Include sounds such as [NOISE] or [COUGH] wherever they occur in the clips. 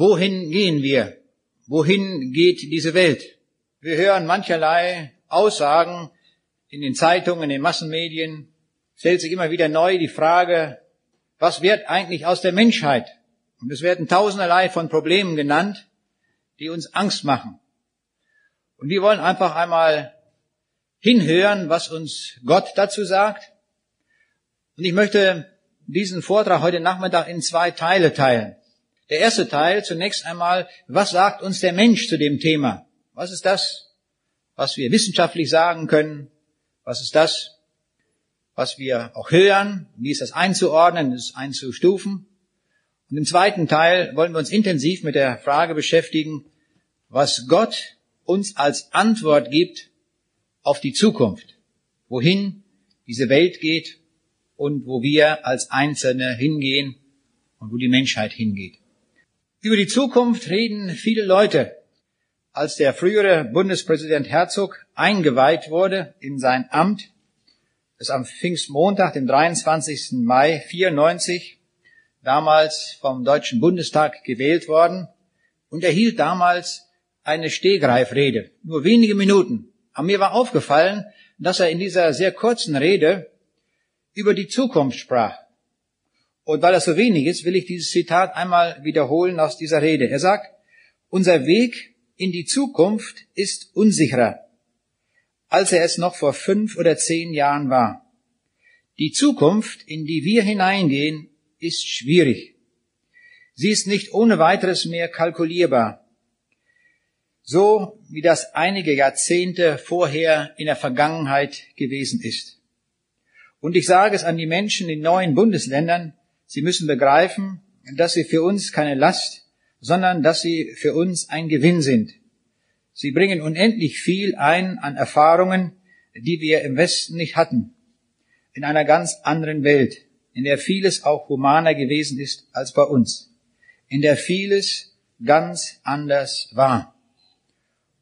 Wohin gehen wir? Wohin geht diese Welt? Wir hören mancherlei Aussagen in den Zeitungen, in den Massenmedien. Stellt sich immer wieder neu die Frage, was wird eigentlich aus der Menschheit? Und es werden tausenderlei von Problemen genannt, die uns Angst machen. Und wir wollen einfach einmal hinhören, was uns Gott dazu sagt. Und ich möchte diesen Vortrag heute Nachmittag in zwei Teile teilen. Der erste Teil zunächst einmal, was sagt uns der Mensch zu dem Thema? Was ist das, was wir wissenschaftlich sagen können? Was ist das, was wir auch hören? Wie ist das einzuordnen, ist einzustufen? Und im zweiten Teil wollen wir uns intensiv mit der Frage beschäftigen, was Gott uns als Antwort gibt auf die Zukunft, wohin diese Welt geht und wo wir als Einzelne hingehen und wo die Menschheit hingeht. Über die Zukunft reden viele Leute. Als der frühere Bundespräsident Herzog eingeweiht wurde in sein Amt, ist am Pfingstmontag, dem 23. Mai 94, damals vom Deutschen Bundestag gewählt worden und erhielt damals eine Stehgreifrede, nur wenige Minuten. Aber mir war aufgefallen, dass er in dieser sehr kurzen Rede über die Zukunft sprach. Und weil das so wenig ist, will ich dieses Zitat einmal wiederholen aus dieser Rede. Er sagt, unser Weg in die Zukunft ist unsicherer, als er es noch vor fünf oder zehn Jahren war. Die Zukunft, in die wir hineingehen, ist schwierig. Sie ist nicht ohne weiteres mehr kalkulierbar so wie das einige Jahrzehnte vorher in der Vergangenheit gewesen ist. Und ich sage es an die Menschen in neuen Bundesländern, sie müssen begreifen, dass sie für uns keine Last, sondern dass sie für uns ein Gewinn sind. Sie bringen unendlich viel ein an Erfahrungen, die wir im Westen nicht hatten, in einer ganz anderen Welt, in der vieles auch humaner gewesen ist als bei uns, in der vieles ganz anders war.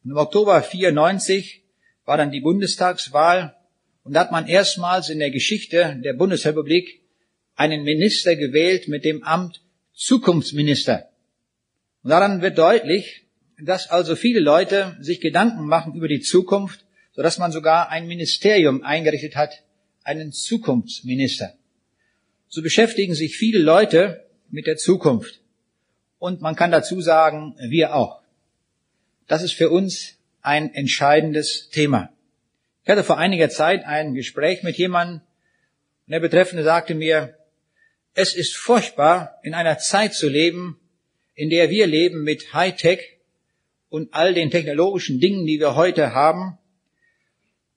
Und im Oktober 94 war dann die Bundestagswahl und da hat man erstmals in der Geschichte der Bundesrepublik einen Minister gewählt mit dem Amt Zukunftsminister. Und daran wird deutlich, dass also viele Leute sich Gedanken machen über die Zukunft, sodass man sogar ein Ministerium eingerichtet hat, einen Zukunftsminister. So beschäftigen sich viele Leute mit der Zukunft. Und man kann dazu sagen, wir auch. Das ist für uns ein entscheidendes Thema. Ich hatte vor einiger Zeit ein Gespräch mit jemandem und der Betreffende sagte mir, es ist furchtbar, in einer Zeit zu leben, in der wir leben mit Hightech und all den technologischen Dingen, die wir heute haben.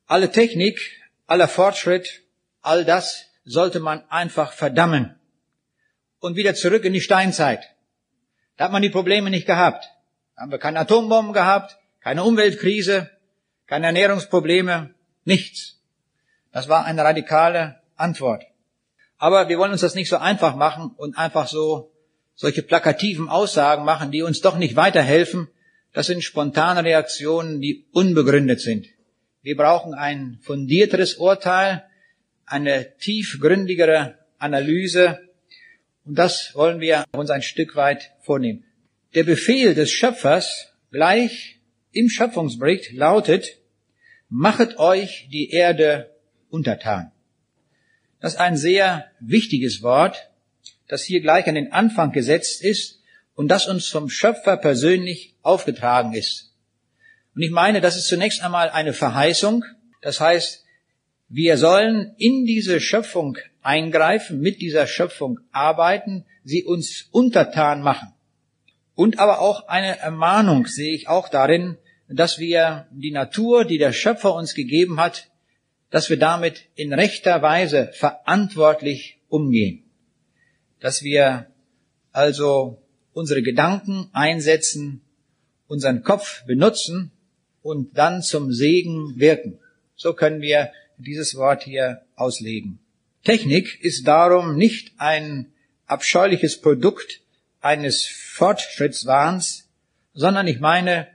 Alle Technik, aller Fortschritt, all das sollte man einfach verdammen und wieder zurück in die Steinzeit. Da hat man die Probleme nicht gehabt haben wir keine Atombomben gehabt, keine Umweltkrise, keine Ernährungsprobleme, nichts. Das war eine radikale Antwort. Aber wir wollen uns das nicht so einfach machen und einfach so solche plakativen Aussagen machen, die uns doch nicht weiterhelfen. Das sind spontane Reaktionen, die unbegründet sind. Wir brauchen ein fundierteres Urteil, eine tiefgründigere Analyse. Und das wollen wir uns ein Stück weit vornehmen. Der Befehl des Schöpfers gleich im Schöpfungsbericht lautet, machet euch die Erde untertan. Das ist ein sehr wichtiges Wort, das hier gleich an den Anfang gesetzt ist und das uns vom Schöpfer persönlich aufgetragen ist. Und ich meine, das ist zunächst einmal eine Verheißung. Das heißt, wir sollen in diese Schöpfung eingreifen, mit dieser Schöpfung arbeiten, sie uns untertan machen. Und aber auch eine Ermahnung sehe ich auch darin, dass wir die Natur, die der Schöpfer uns gegeben hat, dass wir damit in rechter Weise verantwortlich umgehen. Dass wir also unsere Gedanken einsetzen, unseren Kopf benutzen und dann zum Segen wirken. So können wir dieses Wort hier auslegen. Technik ist darum nicht ein abscheuliches Produkt eines Fortschrittswahns, sondern ich meine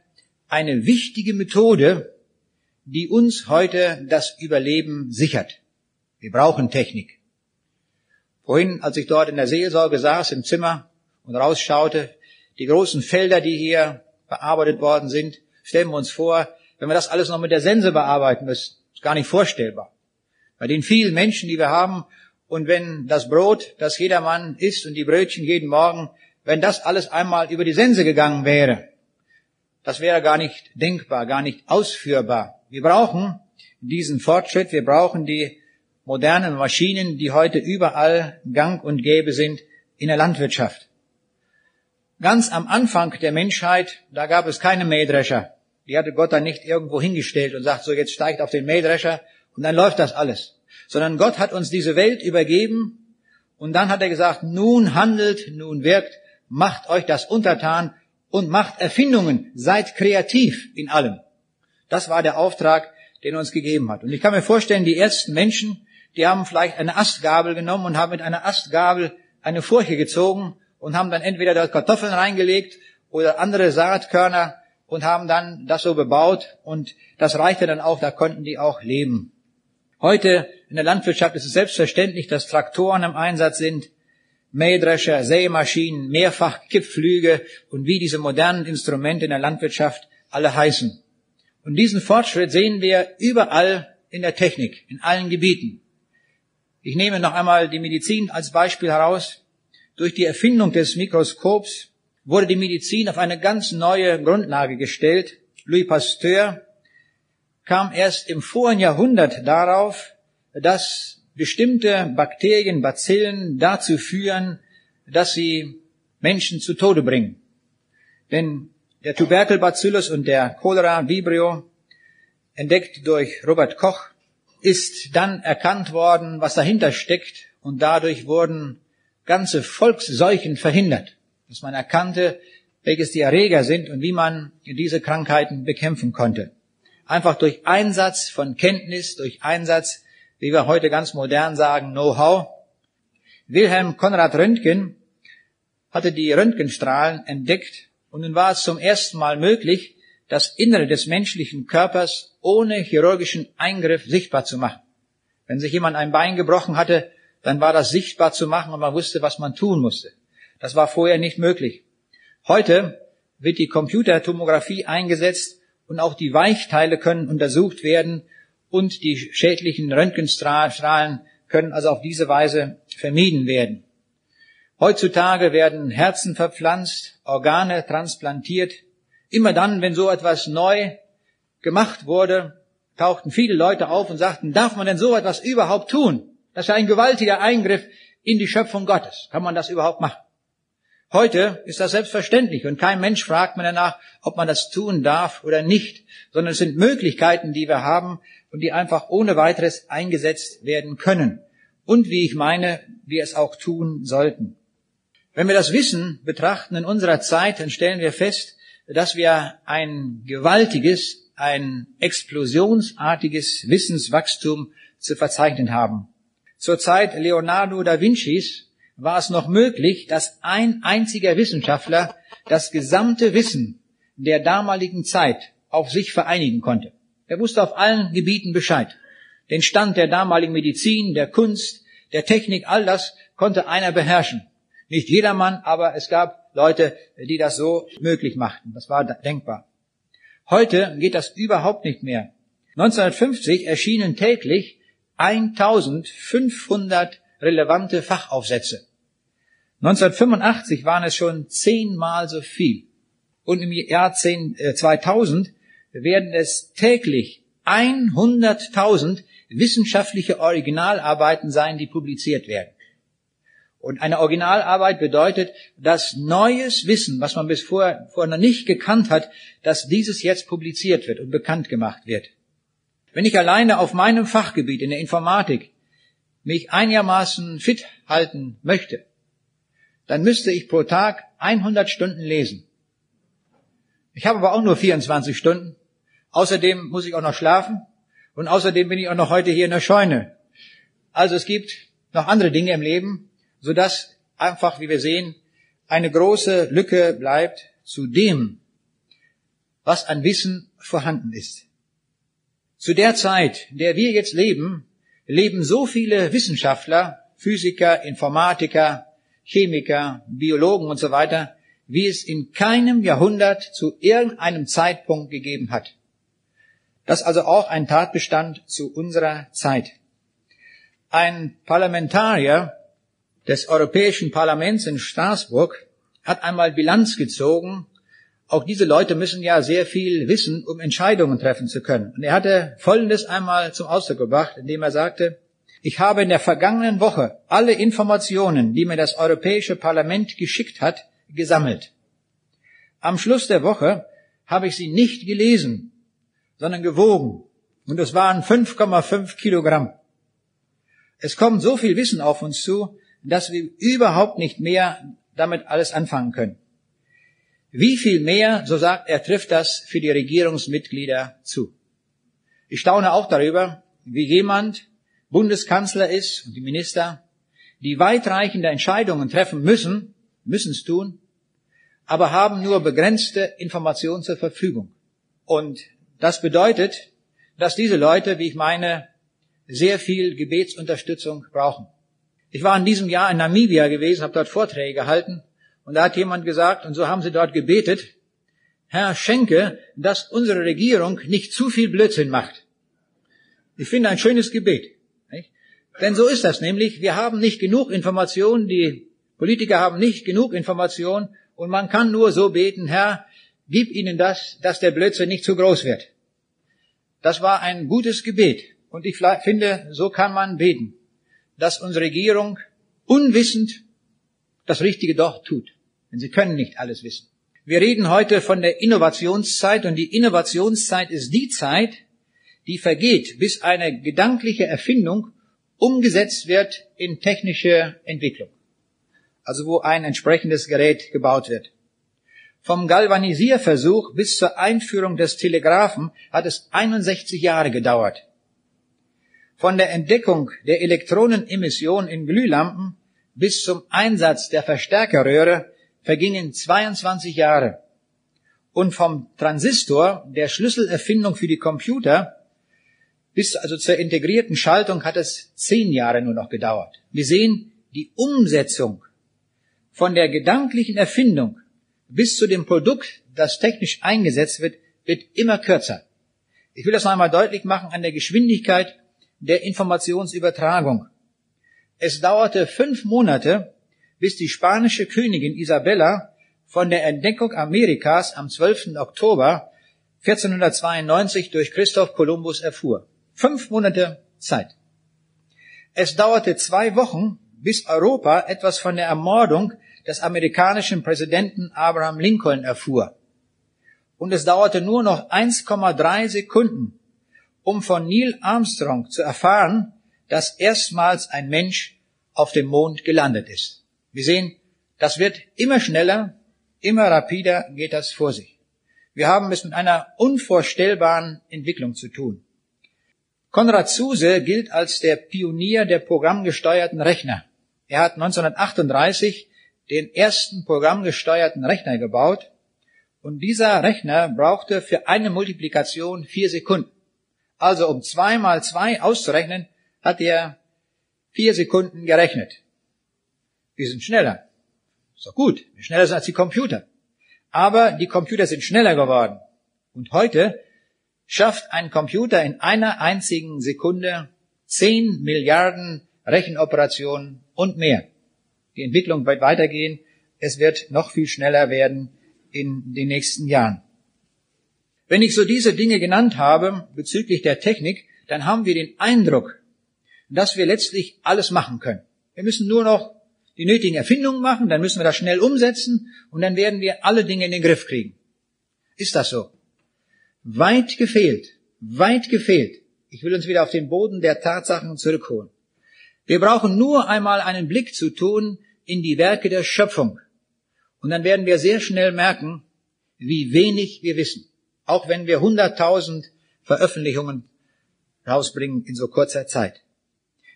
eine wichtige Methode, die uns heute das Überleben sichert. Wir brauchen Technik. Vorhin, als ich dort in der Seelsorge saß im Zimmer und rausschaute, die großen Felder, die hier bearbeitet worden sind. Stellen wir uns vor, wenn wir das alles noch mit der Sense bearbeiten müssen. Ist gar nicht vorstellbar. Bei den vielen Menschen, die wir haben, und wenn das Brot, das jedermann isst und die Brötchen jeden Morgen, wenn das alles einmal über die Sense gegangen wäre, das wäre gar nicht denkbar, gar nicht ausführbar. Wir brauchen diesen Fortschritt, wir brauchen die modernen Maschinen, die heute überall gang und gäbe sind in der Landwirtschaft. Ganz am Anfang der Menschheit, da gab es keine Mähdrescher. Die hatte Gott dann nicht irgendwo hingestellt und sagt, so jetzt steigt auf den Mähdrescher und dann läuft das alles. Sondern Gott hat uns diese Welt übergeben und dann hat er gesagt, nun handelt, nun wirkt, macht euch das untertan und macht Erfindungen, seid kreativ in allem. Das war der Auftrag, den er uns gegeben hat. Und ich kann mir vorstellen, die ersten Menschen, die haben vielleicht eine Astgabel genommen und haben mit einer Astgabel eine Furche gezogen und haben dann entweder dort Kartoffeln reingelegt oder andere Saatkörner und haben dann das so bebaut und das reichte dann auch, da konnten die auch leben. Heute in der Landwirtschaft ist es selbstverständlich, dass Traktoren im Einsatz sind, Mähdrescher, Sämaschinen, Mehrfach-Kippflüge und wie diese modernen Instrumente in der Landwirtschaft alle heißen. Und diesen Fortschritt sehen wir überall in der Technik, in allen Gebieten. Ich nehme noch einmal die Medizin als Beispiel heraus. Durch die Erfindung des Mikroskops wurde die Medizin auf eine ganz neue Grundlage gestellt. Louis Pasteur kam erst im vorigen Jahrhundert darauf, dass bestimmte Bakterien, Bazillen dazu führen, dass sie Menschen zu Tode bringen. Denn der Tuberkelbacillus und der Cholera Vibrio, entdeckt durch Robert Koch, ist dann erkannt worden, was dahinter steckt und dadurch wurden ganze Volksseuchen verhindert, dass man erkannte, welches die Erreger sind und wie man diese Krankheiten bekämpfen konnte. Einfach durch Einsatz von Kenntnis, durch Einsatz, wie wir heute ganz modern sagen, Know-how. Wilhelm Konrad Röntgen hatte die Röntgenstrahlen entdeckt und nun war es zum ersten Mal möglich, das Innere des menschlichen Körpers ohne chirurgischen Eingriff sichtbar zu machen. Wenn sich jemand ein Bein gebrochen hatte, dann war das sichtbar zu machen und man wusste, was man tun musste. Das war vorher nicht möglich. Heute wird die Computertomographie eingesetzt und auch die Weichteile können untersucht werden und die schädlichen Röntgenstrahlen können also auf diese Weise vermieden werden. Heutzutage werden Herzen verpflanzt, Organe transplantiert, Immer dann, wenn so etwas neu gemacht wurde, tauchten viele Leute auf und sagten, darf man denn so etwas überhaupt tun? Das ist ja ein gewaltiger Eingriff in die Schöpfung Gottes. Kann man das überhaupt machen? Heute ist das selbstverständlich und kein Mensch fragt mir danach, ob man das tun darf oder nicht, sondern es sind Möglichkeiten, die wir haben und die einfach ohne weiteres eingesetzt werden können. Und wie ich meine, wir es auch tun sollten. Wenn wir das Wissen betrachten in unserer Zeit, dann stellen wir fest, dass wir ein gewaltiges, ein explosionsartiges Wissenswachstum zu verzeichnen haben. Zur Zeit Leonardo da Vincis war es noch möglich, dass ein einziger Wissenschaftler das gesamte Wissen der damaligen Zeit auf sich vereinigen konnte. Er wusste auf allen Gebieten Bescheid. Den Stand der damaligen Medizin, der Kunst, der Technik, all das konnte einer beherrschen. Nicht jedermann, aber es gab Leute, die das so möglich machten. Das war denkbar. Heute geht das überhaupt nicht mehr. 1950 erschienen täglich 1500 relevante Fachaufsätze. 1985 waren es schon zehnmal so viel. Und im Jahr 2000 äh, werden es täglich 100.000 wissenschaftliche Originalarbeiten sein, die publiziert werden. Und eine Originalarbeit bedeutet, dass neues Wissen, was man bis vorher, vorher noch nicht gekannt hat, dass dieses jetzt publiziert wird und bekannt gemacht wird. Wenn ich alleine auf meinem Fachgebiet in der Informatik mich einigermaßen fit halten möchte, dann müsste ich pro Tag 100 Stunden lesen. Ich habe aber auch nur 24 Stunden. Außerdem muss ich auch noch schlafen und außerdem bin ich auch noch heute hier in der Scheune. Also es gibt noch andere Dinge im Leben, sodass einfach, wie wir sehen, eine große Lücke bleibt zu dem, was an Wissen vorhanden ist. Zu der Zeit, in der wir jetzt leben, leben so viele Wissenschaftler, Physiker, Informatiker, Chemiker, Biologen und so weiter, wie es in keinem Jahrhundert zu irgendeinem Zeitpunkt gegeben hat. Das also auch ein Tatbestand zu unserer Zeit. Ein Parlamentarier des Europäischen Parlaments in Straßburg hat einmal Bilanz gezogen. Auch diese Leute müssen ja sehr viel wissen, um Entscheidungen treffen zu können. Und er hatte Folgendes einmal zum Ausdruck gebracht, indem er sagte, ich habe in der vergangenen Woche alle Informationen, die mir das Europäische Parlament geschickt hat, gesammelt. Am Schluss der Woche habe ich sie nicht gelesen, sondern gewogen. Und es waren 5,5 Kilogramm. Es kommt so viel Wissen auf uns zu, dass wir überhaupt nicht mehr damit alles anfangen können. Wie viel mehr, so sagt er, trifft das für die Regierungsmitglieder zu. Ich staune auch darüber, wie jemand Bundeskanzler ist und die Minister, die weitreichende Entscheidungen treffen müssen, müssen es tun, aber haben nur begrenzte Informationen zur Verfügung. Und das bedeutet, dass diese Leute, wie ich meine, sehr viel Gebetsunterstützung brauchen. Ich war in diesem Jahr in Namibia gewesen, habe dort Vorträge gehalten und da hat jemand gesagt, und so haben sie dort gebetet, Herr, schenke, dass unsere Regierung nicht zu viel Blödsinn macht. Ich finde ein schönes Gebet. Nicht? Denn so ist das nämlich. Wir haben nicht genug Informationen, die Politiker haben nicht genug Informationen und man kann nur so beten, Herr, gib ihnen das, dass der Blödsinn nicht zu groß wird. Das war ein gutes Gebet. Und ich finde, so kann man beten, dass unsere Regierung unwissend das Richtige doch tut. Denn sie können nicht alles wissen. Wir reden heute von der Innovationszeit und die Innovationszeit ist die Zeit, die vergeht, bis eine gedankliche Erfindung umgesetzt wird in technische Entwicklung. Also wo ein entsprechendes Gerät gebaut wird. Vom Galvanisierversuch bis zur Einführung des Telegraphen hat es 61 Jahre gedauert. Von der Entdeckung der Elektronenemission in Glühlampen bis zum Einsatz der Verstärkerröhre vergingen 22 Jahre. Und vom Transistor, der Schlüsselerfindung für die Computer, bis also zur integrierten Schaltung hat es zehn Jahre nur noch gedauert. Wir sehen, die Umsetzung von der gedanklichen Erfindung bis zu dem Produkt, das technisch eingesetzt wird, wird immer kürzer. Ich will das noch einmal deutlich machen an der Geschwindigkeit der Informationsübertragung. Es dauerte fünf Monate, bis die spanische Königin Isabella von der Entdeckung Amerikas am 12. Oktober 1492 durch Christoph Kolumbus erfuhr. Fünf Monate Zeit. Es dauerte zwei Wochen, bis Europa etwas von der Ermordung des amerikanischen Präsidenten Abraham Lincoln erfuhr. Und es dauerte nur noch 1,3 Sekunden, um von Neil Armstrong zu erfahren, dass erstmals ein Mensch auf dem Mond gelandet ist. Wir sehen, das wird immer schneller, immer rapider geht das vor sich. Wir haben es mit einer unvorstellbaren Entwicklung zu tun. Konrad Zuse gilt als der Pionier der programmgesteuerten Rechner. Er hat 1938 den ersten programmgesteuerten Rechner gebaut und dieser Rechner brauchte für eine Multiplikation vier Sekunden. Also um zwei mal zwei auszurechnen, hat er vier Sekunden gerechnet. Wir sind schneller. Doch gut. Wir schneller sind als die Computer. Aber die Computer sind schneller geworden. Und heute schafft ein Computer in einer einzigen Sekunde zehn Milliarden Rechenoperationen und mehr. Die Entwicklung wird weitergehen. Es wird noch viel schneller werden in den nächsten Jahren. Wenn ich so diese Dinge genannt habe bezüglich der Technik, dann haben wir den Eindruck, dass wir letztlich alles machen können. Wir müssen nur noch die nötigen Erfindungen machen, dann müssen wir das schnell umsetzen und dann werden wir alle Dinge in den Griff kriegen. Ist das so? Weit gefehlt, weit gefehlt. Ich will uns wieder auf den Boden der Tatsachen zurückholen. Wir brauchen nur einmal einen Blick zu tun in die Werke der Schöpfung. Und dann werden wir sehr schnell merken, wie wenig wir wissen auch wenn wir 100.000 Veröffentlichungen rausbringen in so kurzer Zeit.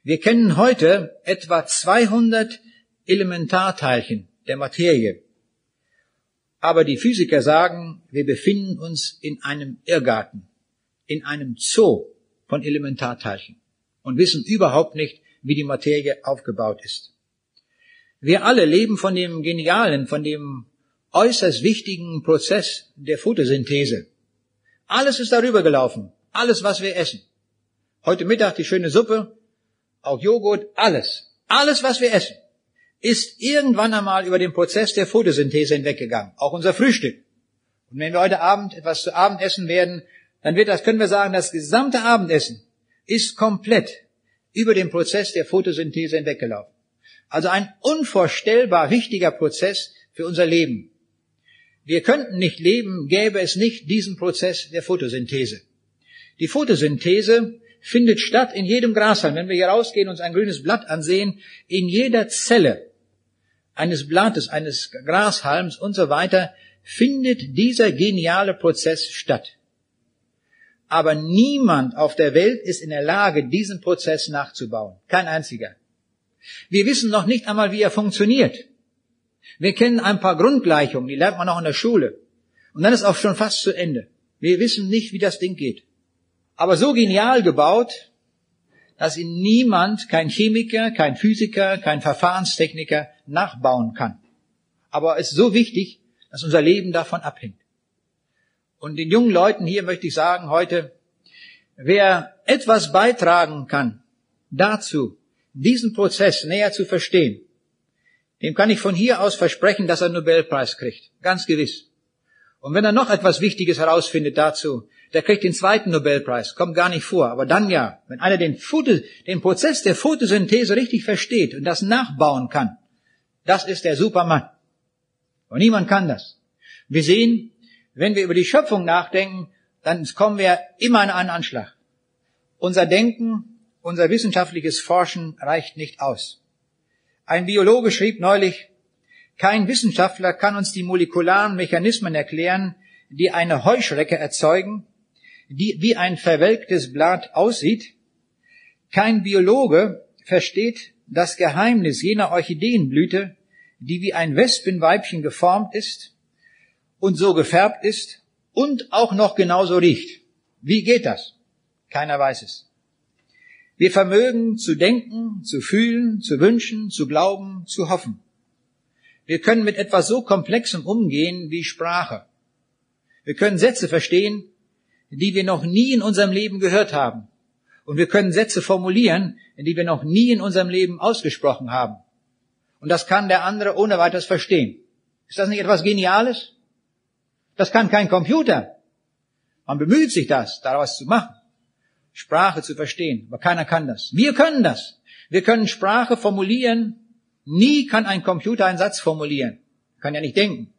Wir kennen heute etwa 200 Elementarteilchen der Materie. Aber die Physiker sagen, wir befinden uns in einem Irrgarten, in einem Zoo von Elementarteilchen und wissen überhaupt nicht, wie die Materie aufgebaut ist. Wir alle leben von dem genialen, von dem äußerst wichtigen Prozess der Photosynthese. Alles ist darüber gelaufen. Alles, was wir essen. Heute Mittag die schöne Suppe, auch Joghurt, alles. Alles, was wir essen, ist irgendwann einmal über den Prozess der Photosynthese hinweggegangen. Auch unser Frühstück. Und wenn wir heute Abend etwas zu Abend essen werden, dann wird das, können wir sagen, das gesamte Abendessen ist komplett über den Prozess der Photosynthese hinweggelaufen. Also ein unvorstellbar wichtiger Prozess für unser Leben. Wir könnten nicht leben, gäbe es nicht diesen Prozess der Photosynthese. Die Photosynthese findet statt in jedem Grashalm. Wenn wir hier rausgehen und uns ein grünes Blatt ansehen, in jeder Zelle eines Blattes, eines Grashalms und so weiter, findet dieser geniale Prozess statt. Aber niemand auf der Welt ist in der Lage, diesen Prozess nachzubauen. Kein einziger. Wir wissen noch nicht einmal, wie er funktioniert. Wir kennen ein paar Grundgleichungen, die lernt man auch in der Schule. Und dann ist auch schon fast zu Ende. Wir wissen nicht, wie das Ding geht. Aber so genial gebaut, dass ihn niemand, kein Chemiker, kein Physiker, kein Verfahrenstechniker nachbauen kann. Aber es ist so wichtig, dass unser Leben davon abhängt. Und den jungen Leuten hier möchte ich sagen heute, wer etwas beitragen kann dazu, diesen Prozess näher zu verstehen, dem kann ich von hier aus versprechen, dass er einen Nobelpreis kriegt. Ganz gewiss. Und wenn er noch etwas Wichtiges herausfindet dazu, der kriegt den zweiten Nobelpreis. Kommt gar nicht vor. Aber dann ja, wenn einer den, Foto, den Prozess der Photosynthese richtig versteht und das nachbauen kann, das ist der Supermann. Und niemand kann das. Wir sehen, wenn wir über die Schöpfung nachdenken, dann kommen wir immer an einen Anschlag. Unser Denken, unser wissenschaftliches Forschen reicht nicht aus. Ein Biologe schrieb neulich, kein Wissenschaftler kann uns die molekularen Mechanismen erklären, die eine Heuschrecke erzeugen, die wie ein verwelktes Blatt aussieht. Kein Biologe versteht das Geheimnis jener Orchideenblüte, die wie ein Wespenweibchen geformt ist und so gefärbt ist und auch noch genauso riecht. Wie geht das? Keiner weiß es. Wir vermögen zu denken, zu fühlen, zu wünschen, zu glauben, zu hoffen. Wir können mit etwas so Komplexem umgehen wie Sprache. Wir können Sätze verstehen, die wir noch nie in unserem Leben gehört haben. Und wir können Sätze formulieren, die wir noch nie in unserem Leben ausgesprochen haben. Und das kann der andere ohne weiteres verstehen. Ist das nicht etwas Geniales? Das kann kein Computer. Man bemüht sich das, daraus zu machen. Sprache zu verstehen, aber keiner kann das. Wir können das. Wir können Sprache formulieren. Nie kann ein Computer einen Satz formulieren. Kann ja nicht denken.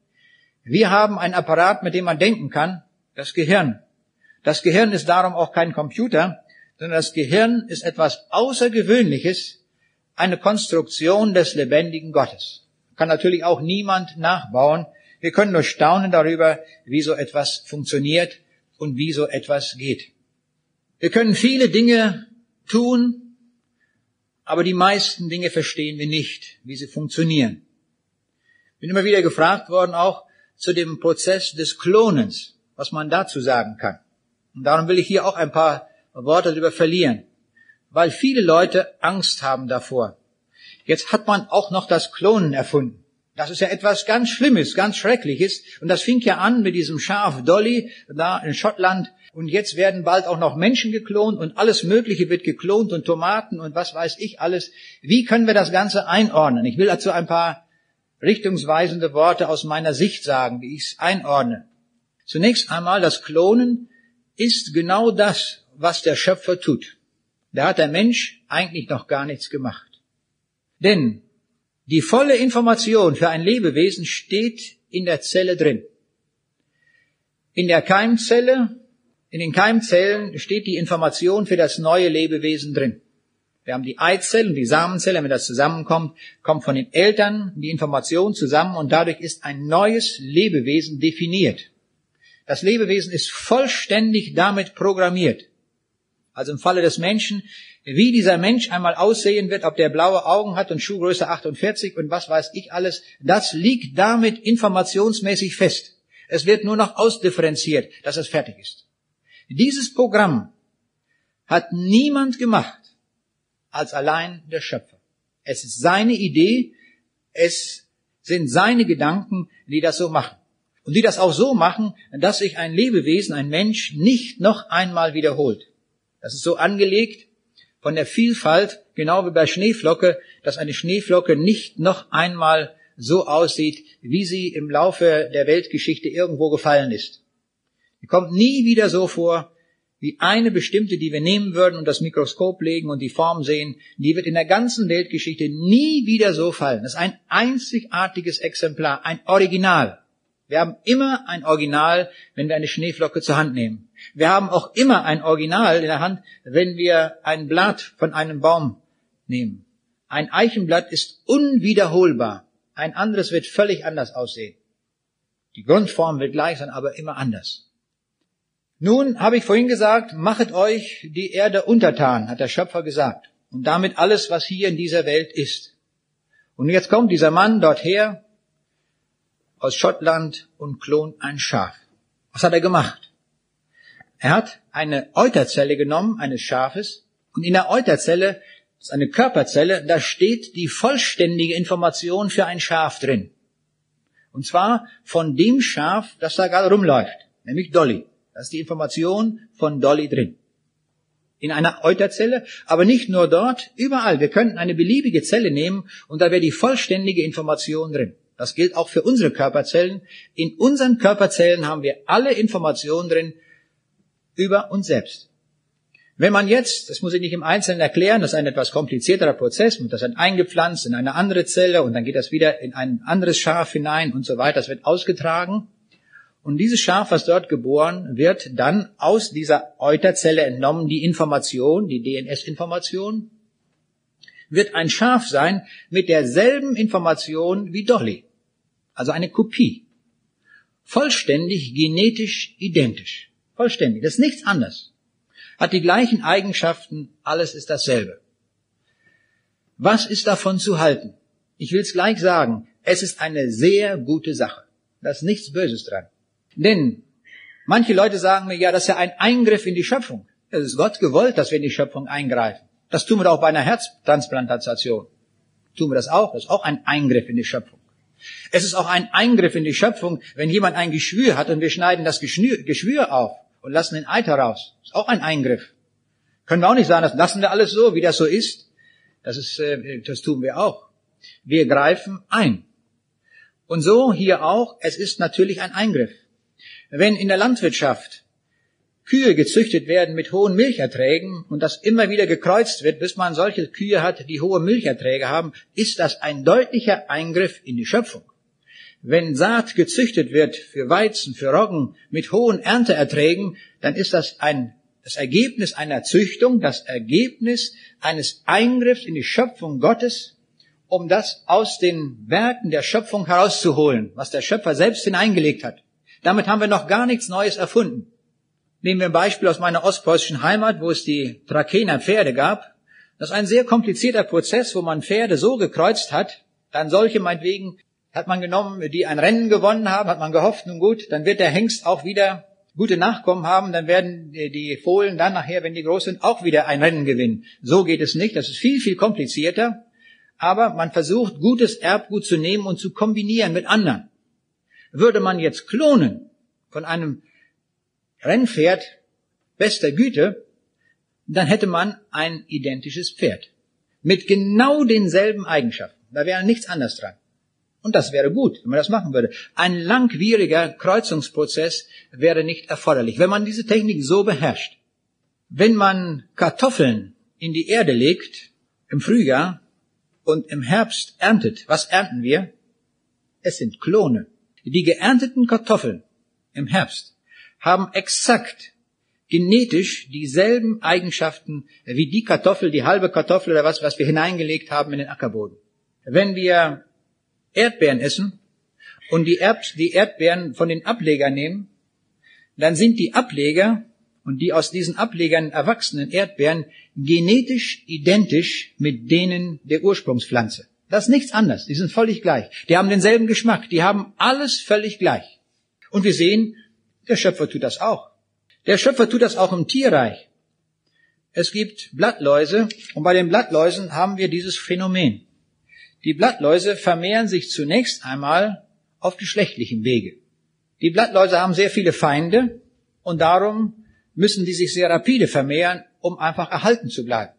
Wir haben ein Apparat, mit dem man denken kann, das Gehirn. Das Gehirn ist darum auch kein Computer, sondern das Gehirn ist etwas Außergewöhnliches, eine Konstruktion des lebendigen Gottes. Kann natürlich auch niemand nachbauen. Wir können nur staunen darüber, wie so etwas funktioniert und wie so etwas geht. Wir können viele Dinge tun, aber die meisten Dinge verstehen wir nicht, wie sie funktionieren. Bin immer wieder gefragt worden, auch zu dem Prozess des Klonens, was man dazu sagen kann. Und darum will ich hier auch ein paar Worte darüber verlieren, weil viele Leute Angst haben davor. Jetzt hat man auch noch das Klonen erfunden. Das ist ja etwas ganz Schlimmes, ganz Schreckliches. Und das fing ja an mit diesem Schaf Dolly da in Schottland. Und jetzt werden bald auch noch Menschen geklont und alles Mögliche wird geklont und Tomaten und was weiß ich alles. Wie können wir das Ganze einordnen? Ich will dazu ein paar richtungsweisende Worte aus meiner Sicht sagen, wie ich es einordne. Zunächst einmal, das Klonen ist genau das, was der Schöpfer tut. Da hat der Mensch eigentlich noch gar nichts gemacht. Denn die volle Information für ein Lebewesen steht in der Zelle drin. In der Keimzelle, in den Keimzellen steht die Information für das neue Lebewesen drin. Wir haben die Eizelle und die Samenzelle, wenn das zusammenkommt, kommt von den Eltern die Information zusammen und dadurch ist ein neues Lebewesen definiert. Das Lebewesen ist vollständig damit programmiert. Also im Falle des Menschen, wie dieser Mensch einmal aussehen wird, ob der blaue Augen hat und Schuhgröße 48 und was weiß ich alles, das liegt damit informationsmäßig fest. Es wird nur noch ausdifferenziert, dass es fertig ist. Dieses Programm hat niemand gemacht als allein der Schöpfer. Es ist seine Idee, es sind seine Gedanken, die das so machen. Und die das auch so machen, dass sich ein Lebewesen, ein Mensch nicht noch einmal wiederholt. Das ist so angelegt von der Vielfalt, genau wie bei Schneeflocke, dass eine Schneeflocke nicht noch einmal so aussieht, wie sie im Laufe der Weltgeschichte irgendwo gefallen ist. Die kommt nie wieder so vor, wie eine bestimmte, die wir nehmen würden und das Mikroskop legen und die Form sehen, die wird in der ganzen Weltgeschichte nie wieder so fallen. Das ist ein einzigartiges Exemplar, ein Original. Wir haben immer ein Original, wenn wir eine Schneeflocke zur Hand nehmen. Wir haben auch immer ein Original in der Hand, wenn wir ein Blatt von einem Baum nehmen. Ein Eichenblatt ist unwiederholbar. Ein anderes wird völlig anders aussehen. Die Grundform wird gleich sein, aber immer anders. Nun habe ich vorhin gesagt, machet euch die Erde untertan, hat der Schöpfer gesagt. Und damit alles, was hier in dieser Welt ist. Und jetzt kommt dieser Mann dorther aus Schottland und klont ein Schaf. Was hat er gemacht? Er hat eine Euterzelle genommen eines Schafes und in der Euterzelle, das ist eine Körperzelle, da steht die vollständige Information für ein Schaf drin. Und zwar von dem Schaf, das da gerade rumläuft, nämlich Dolly. Da ist die Information von Dolly drin. In einer Euterzelle, aber nicht nur dort, überall. Wir könnten eine beliebige Zelle nehmen und da wäre die vollständige Information drin. Das gilt auch für unsere Körperzellen. In unseren Körperzellen haben wir alle Informationen drin über uns selbst. Wenn man jetzt, das muss ich nicht im Einzelnen erklären, das ist ein etwas komplizierterer Prozess, und das wird eingepflanzt in eine andere Zelle und dann geht das wieder in ein anderes Schaf hinein und so weiter, das wird ausgetragen. Und dieses Schaf, was dort geboren wird, dann aus dieser Euterzelle entnommen, die Information, die DNS-Information, wird ein Schaf sein mit derselben Information wie Dolly. Also eine Kopie. Vollständig genetisch identisch. Vollständig. Das ist nichts anderes. Hat die gleichen Eigenschaften, alles ist dasselbe. Was ist davon zu halten? Ich will es gleich sagen, es ist eine sehr gute Sache. Da ist nichts Böses dran. Denn manche Leute sagen mir, ja, das ist ja ein Eingriff in die Schöpfung. Es ist Gott gewollt, dass wir in die Schöpfung eingreifen. Das tun wir auch bei einer Herztransplantation. Tun wir das auch? Das ist auch ein Eingriff in die Schöpfung. Es ist auch ein Eingriff in die Schöpfung, wenn jemand ein Geschwür hat und wir schneiden das Geschwür auf und lassen den Eiter raus. Das ist auch ein Eingriff. Können wir auch nicht sagen, das lassen wir alles so, wie das so ist. Das ist, äh, das tun wir auch. Wir greifen ein. Und so hier auch, es ist natürlich ein Eingriff. Wenn in der Landwirtschaft Kühe gezüchtet werden mit hohen Milcherträgen und das immer wieder gekreuzt wird, bis man solche Kühe hat, die hohe Milcherträge haben, ist das ein deutlicher Eingriff in die Schöpfung. Wenn Saat gezüchtet wird für Weizen, für Roggen mit hohen Ernteerträgen, dann ist das ein, das Ergebnis einer Züchtung, das Ergebnis eines Eingriffs in die Schöpfung Gottes, um das aus den Werken der Schöpfung herauszuholen, was der Schöpfer selbst hineingelegt hat. Damit haben wir noch gar nichts Neues erfunden. Nehmen wir ein Beispiel aus meiner ostpreußischen Heimat, wo es die Trakener Pferde gab. Das ist ein sehr komplizierter Prozess, wo man Pferde so gekreuzt hat, dann solche meinetwegen hat man genommen, die ein Rennen gewonnen haben, hat man gehofft, nun gut, dann wird der Hengst auch wieder gute Nachkommen haben, dann werden die Fohlen dann nachher, wenn die groß sind, auch wieder ein Rennen gewinnen. So geht es nicht, das ist viel, viel komplizierter, aber man versucht, gutes Erbgut zu nehmen und zu kombinieren mit anderen. Würde man jetzt klonen von einem Rennpferd bester Güte, dann hätte man ein identisches Pferd. Mit genau denselben Eigenschaften. Da wäre nichts anderes dran. Und das wäre gut, wenn man das machen würde. Ein langwieriger Kreuzungsprozess wäre nicht erforderlich, wenn man diese Technik so beherrscht. Wenn man Kartoffeln in die Erde legt im Frühjahr und im Herbst erntet, was ernten wir? Es sind Klone. Die geernteten Kartoffeln im Herbst haben exakt genetisch dieselben Eigenschaften wie die Kartoffel, die halbe Kartoffel oder was, was wir hineingelegt haben in den Ackerboden. Wenn wir Erdbeeren essen und die, Erb die Erdbeeren von den Ablegern nehmen, dann sind die Ableger und die aus diesen Ablegern erwachsenen Erdbeeren genetisch identisch mit denen der Ursprungspflanze. Das ist nichts anderes. Die sind völlig gleich. Die haben denselben Geschmack. Die haben alles völlig gleich. Und wir sehen, der Schöpfer tut das auch. Der Schöpfer tut das auch im Tierreich. Es gibt Blattläuse und bei den Blattläusen haben wir dieses Phänomen. Die Blattläuse vermehren sich zunächst einmal auf geschlechtlichem Wege. Die Blattläuse haben sehr viele Feinde und darum müssen die sich sehr rapide vermehren, um einfach erhalten zu bleiben.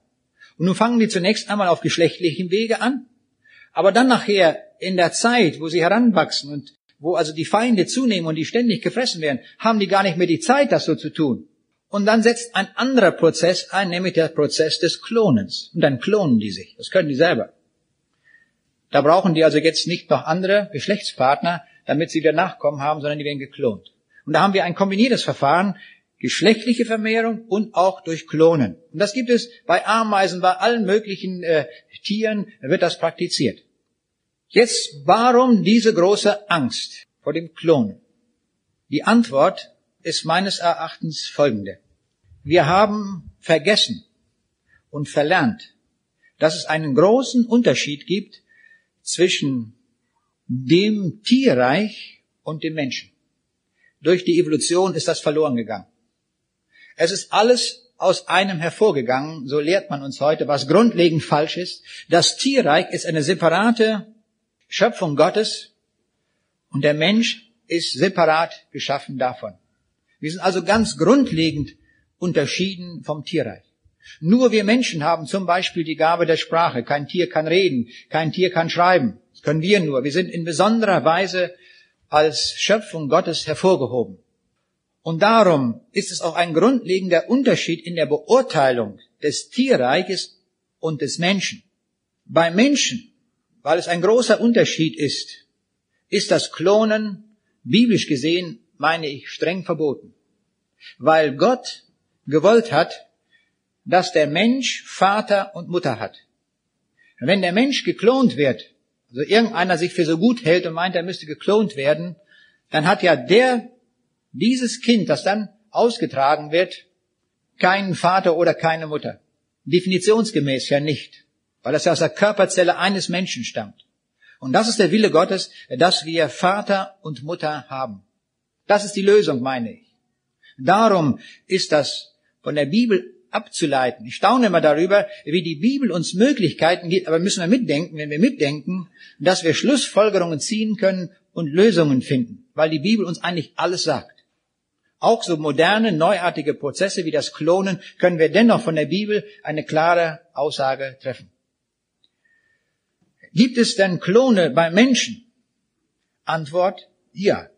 Und nun fangen die zunächst einmal auf geschlechtlichem Wege an, aber dann nachher in der Zeit, wo sie heranwachsen und wo also die Feinde zunehmen und die ständig gefressen werden, haben die gar nicht mehr die Zeit, das so zu tun. Und dann setzt ein anderer Prozess ein, nämlich der Prozess des Klonens. Und dann klonen die sich. Das können die selber. Da brauchen die also jetzt nicht noch andere Geschlechtspartner, damit sie wieder Nachkommen haben, sondern die werden geklont. Und da haben wir ein kombiniertes Verfahren, geschlechtliche Vermehrung und auch durch Klonen. Und das gibt es bei Ameisen, bei allen möglichen äh, Tieren wird das praktiziert. Jetzt, warum diese große Angst vor dem Klonen? Die Antwort ist meines Erachtens folgende. Wir haben vergessen und verlernt, dass es einen großen Unterschied gibt zwischen dem Tierreich und dem Menschen. Durch die Evolution ist das verloren gegangen. Es ist alles aus einem hervorgegangen, so lehrt man uns heute, was grundlegend falsch ist. Das Tierreich ist eine separate Schöpfung Gottes und der Mensch ist separat geschaffen davon. Wir sind also ganz grundlegend unterschieden vom Tierreich. Nur wir Menschen haben zum Beispiel die Gabe der Sprache. Kein Tier kann reden, kein Tier kann schreiben. Das können wir nur. Wir sind in besonderer Weise als Schöpfung Gottes hervorgehoben. Und darum ist es auch ein grundlegender Unterschied in der Beurteilung des Tierreiches und des Menschen. Bei Menschen, weil es ein großer Unterschied ist, ist das Klonen, biblisch gesehen, meine ich, streng verboten. Weil Gott gewollt hat, dass der Mensch Vater und Mutter hat. wenn der Mensch geklont wird, also irgendeiner sich für so gut hält und meint, er müsste geklont werden, dann hat ja der, dieses Kind, das dann ausgetragen wird, keinen Vater oder keine Mutter. Definitionsgemäß ja nicht, weil das ja aus der Körperzelle eines Menschen stammt. Und das ist der Wille Gottes, dass wir Vater und Mutter haben. Das ist die Lösung, meine ich. Darum ist das von der Bibel abzuleiten. Ich staune immer darüber, wie die Bibel uns Möglichkeiten gibt, aber müssen wir mitdenken, wenn wir mitdenken, dass wir Schlussfolgerungen ziehen können und Lösungen finden, weil die Bibel uns eigentlich alles sagt. Auch so moderne, neuartige Prozesse wie das Klonen können wir dennoch von der Bibel eine klare Aussage treffen. Gibt es denn Klone bei Menschen? Antwort, ja.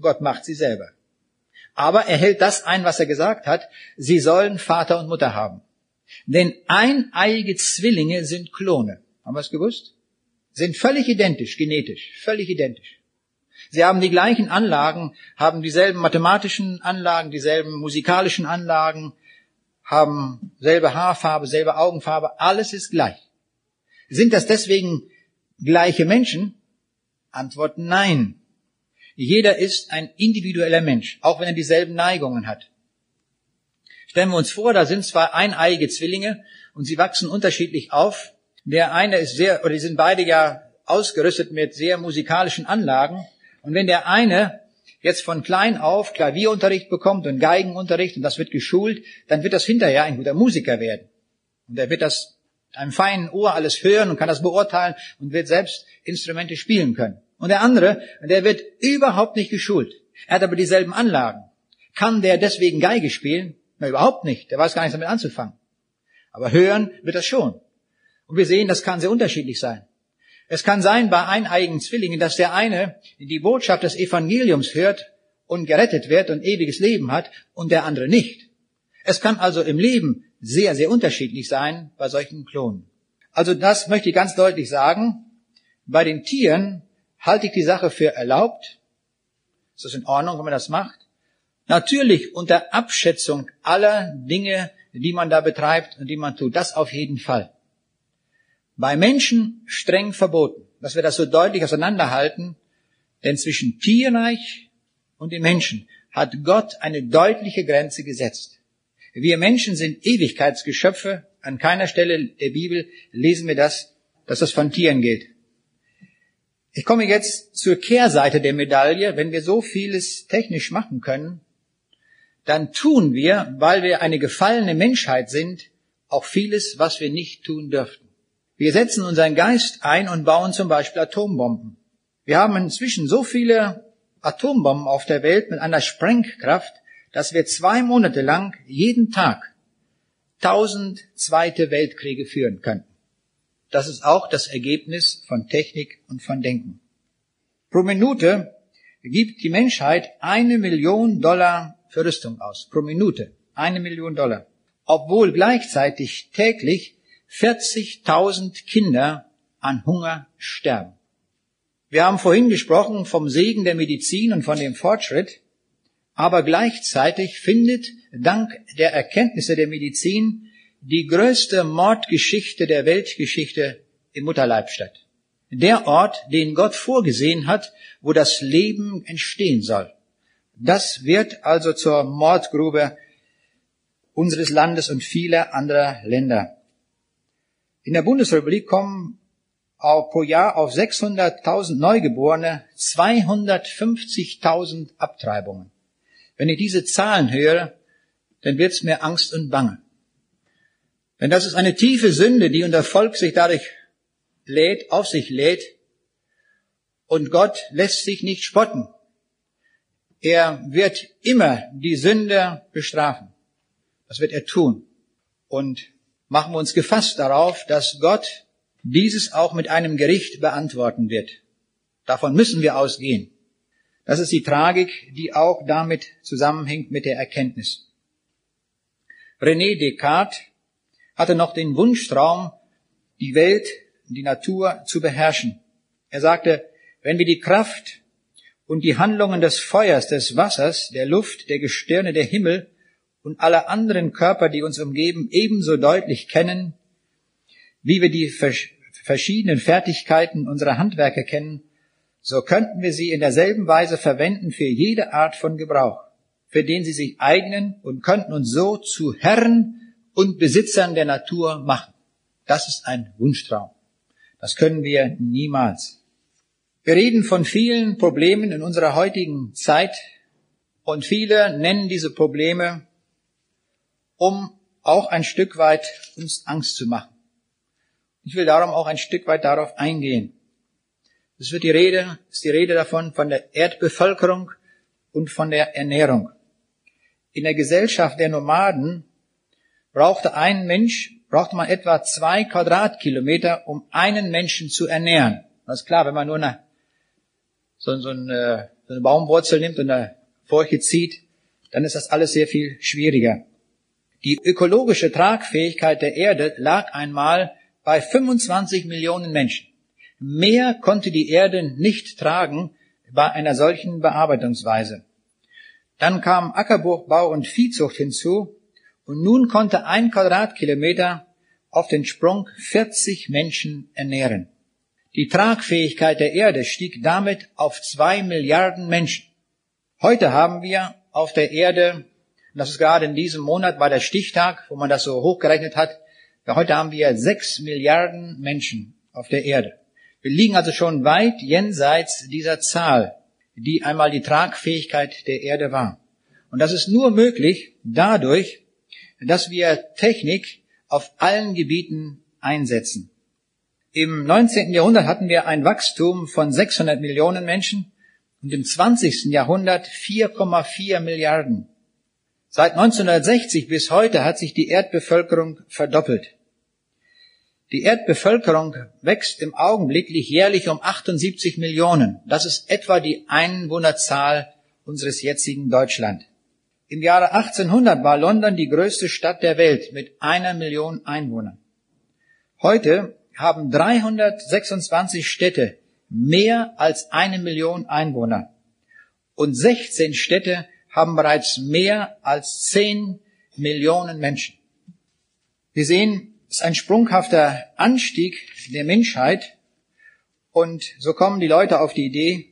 Gott macht sie selber. Aber er hält das ein, was er gesagt hat. Sie sollen Vater und Mutter haben. Denn eineiige Zwillinge sind Klone. Haben wir es gewusst? Sind völlig identisch, genetisch, völlig identisch. Sie haben die gleichen Anlagen, haben dieselben mathematischen Anlagen, dieselben musikalischen Anlagen, haben selbe Haarfarbe, selbe Augenfarbe, alles ist gleich. Sind das deswegen gleiche Menschen? Antwort nein. Jeder ist ein individueller Mensch, auch wenn er dieselben Neigungen hat. Stellen wir uns vor, da sind zwei eineiige Zwillinge und sie wachsen unterschiedlich auf. Der eine ist sehr, oder die sind beide ja ausgerüstet mit sehr musikalischen Anlagen. Und wenn der eine jetzt von klein auf Klavierunterricht bekommt und Geigenunterricht und das wird geschult, dann wird das hinterher ein guter Musiker werden. Und er wird das einem feinen Ohr alles hören und kann das beurteilen und wird selbst Instrumente spielen können. Und der andere, der wird überhaupt nicht geschult. Er hat aber dieselben Anlagen. Kann der deswegen Geige spielen? Na, überhaupt nicht. Der weiß gar nichts damit anzufangen. Aber hören wird das schon. Und wir sehen, das kann sehr unterschiedlich sein. Es kann sein bei eineigen Zwillingen, dass der eine die Botschaft des Evangeliums hört und gerettet wird und ewiges Leben hat und der andere nicht. Es kann also im Leben sehr, sehr unterschiedlich sein bei solchen Klonen. Also das möchte ich ganz deutlich sagen. Bei den Tieren Halte ich die Sache für erlaubt? Ist das in Ordnung, wenn man das macht? Natürlich unter Abschätzung aller Dinge, die man da betreibt und die man tut. Das auf jeden Fall. Bei Menschen streng verboten, dass wir das so deutlich auseinanderhalten, denn zwischen Tierreich und den Menschen hat Gott eine deutliche Grenze gesetzt. Wir Menschen sind Ewigkeitsgeschöpfe. An keiner Stelle der Bibel lesen wir das, dass das von Tieren gilt. Ich komme jetzt zur Kehrseite der Medaille. Wenn wir so vieles technisch machen können, dann tun wir, weil wir eine gefallene Menschheit sind, auch vieles, was wir nicht tun dürften. Wir setzen unseren Geist ein und bauen zum Beispiel Atombomben. Wir haben inzwischen so viele Atombomben auf der Welt mit einer Sprengkraft, dass wir zwei Monate lang jeden Tag tausend zweite Weltkriege führen könnten. Das ist auch das Ergebnis von Technik und von Denken. Pro Minute gibt die Menschheit eine Million Dollar für Rüstung aus. Pro Minute. Eine Million Dollar. Obwohl gleichzeitig täglich 40.000 Kinder an Hunger sterben. Wir haben vorhin gesprochen vom Segen der Medizin und von dem Fortschritt, aber gleichzeitig findet dank der Erkenntnisse der Medizin die größte Mordgeschichte der Weltgeschichte im Mutterleib statt. Der Ort, den Gott vorgesehen hat, wo das Leben entstehen soll. Das wird also zur Mordgrube unseres Landes und vieler anderer Länder. In der Bundesrepublik kommen auch pro Jahr auf 600.000 Neugeborene 250.000 Abtreibungen. Wenn ich diese Zahlen höre, dann wird's mir Angst und Bange. Denn das ist eine tiefe Sünde, die unser Volk sich dadurch lädt, auf sich lädt. Und Gott lässt sich nicht spotten. Er wird immer die Sünder bestrafen. Das wird er tun. Und machen wir uns gefasst darauf, dass Gott dieses auch mit einem Gericht beantworten wird. Davon müssen wir ausgehen. Das ist die Tragik, die auch damit zusammenhängt mit der Erkenntnis. René Descartes hatte noch den Wunschtraum, die Welt, die Natur zu beherrschen. Er sagte, wenn wir die Kraft und die Handlungen des Feuers, des Wassers, der Luft, der Gestirne, der Himmel und aller anderen Körper, die uns umgeben, ebenso deutlich kennen, wie wir die verschiedenen Fertigkeiten unserer Handwerker kennen, so könnten wir sie in derselben Weise verwenden für jede Art von Gebrauch, für den sie sich eignen und könnten uns so zu Herren und Besitzern der Natur machen. Das ist ein Wunschtraum. Das können wir niemals. Wir reden von vielen Problemen in unserer heutigen Zeit und viele nennen diese Probleme, um auch ein Stück weit uns Angst zu machen. Ich will darum auch ein Stück weit darauf eingehen. Es wird die Rede, ist die Rede davon von der Erdbevölkerung und von der Ernährung. In der Gesellschaft der Nomaden brauchte ein Mench, brauchte man etwa zwei Quadratkilometer, um einen Menschen zu ernähren. Das ist klar, wenn man nur eine so, so, eine, so eine Baumwurzel nimmt und eine Furche zieht, dann ist das alles sehr viel schwieriger. Die ökologische Tragfähigkeit der Erde lag einmal bei 25 Millionen Menschen. Mehr konnte die Erde nicht tragen bei einer solchen Bearbeitungsweise. Dann kam Ackerbau und Viehzucht hinzu und nun konnte ein Quadratkilometer auf den Sprung 40 Menschen ernähren. Die Tragfähigkeit der Erde stieg damit auf zwei Milliarden Menschen. Heute haben wir auf der Erde, das ist gerade in diesem Monat, war der Stichtag, wo man das so hochgerechnet hat, heute haben wir sechs Milliarden Menschen auf der Erde. Wir liegen also schon weit jenseits dieser Zahl, die einmal die Tragfähigkeit der Erde war. Und das ist nur möglich dadurch, dass wir Technik auf allen Gebieten einsetzen. Im 19. Jahrhundert hatten wir ein Wachstum von 600 Millionen Menschen und im 20. Jahrhundert 4,4 Milliarden. Seit 1960 bis heute hat sich die Erdbevölkerung verdoppelt. Die Erdbevölkerung wächst im Augenblick jährlich um 78 Millionen. Das ist etwa die Einwohnerzahl unseres jetzigen Deutschland. Im Jahre 1800 war London die größte Stadt der Welt mit einer Million Einwohnern. Heute haben 326 Städte mehr als eine Million Einwohner. Und 16 Städte haben bereits mehr als 10 Millionen Menschen. Wir sehen, es ist ein sprunghafter Anstieg der Menschheit. Und so kommen die Leute auf die Idee,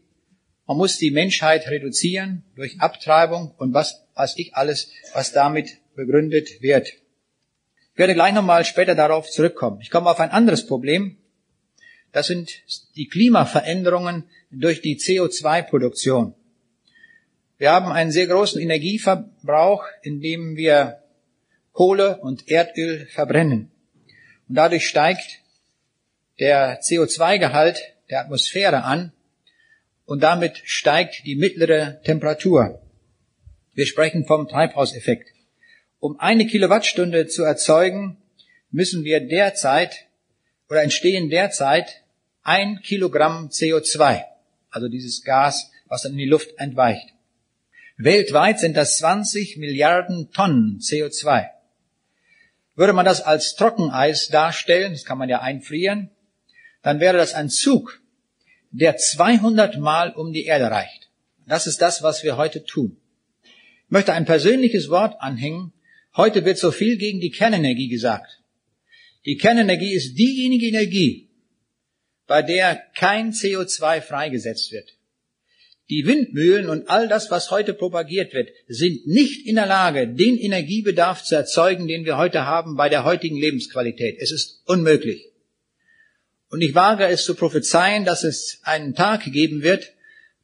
man muss die Menschheit reduzieren durch Abtreibung und was weiß ich alles, was damit begründet wird. Ich werde gleich nochmal später darauf zurückkommen. Ich komme auf ein anderes Problem. Das sind die Klimaveränderungen durch die CO2-Produktion. Wir haben einen sehr großen Energieverbrauch, indem wir Kohle und Erdöl verbrennen. Und dadurch steigt der CO2-Gehalt der Atmosphäre an und damit steigt die mittlere Temperatur. Wir sprechen vom Treibhauseffekt. Um eine Kilowattstunde zu erzeugen, müssen wir derzeit oder entstehen derzeit ein Kilogramm CO2, also dieses Gas, was dann in die Luft entweicht. Weltweit sind das 20 Milliarden Tonnen CO2. Würde man das als Trockeneis darstellen, das kann man ja einfrieren, dann wäre das ein Zug, der 200 Mal um die Erde reicht. Das ist das, was wir heute tun. Ich möchte ein persönliches Wort anhängen. Heute wird so viel gegen die Kernenergie gesagt. Die Kernenergie ist diejenige Energie, bei der kein CO2 freigesetzt wird. Die Windmühlen und all das, was heute propagiert wird, sind nicht in der Lage, den Energiebedarf zu erzeugen, den wir heute haben bei der heutigen Lebensqualität. Es ist unmöglich. Und ich wage es zu prophezeien, dass es einen Tag geben wird,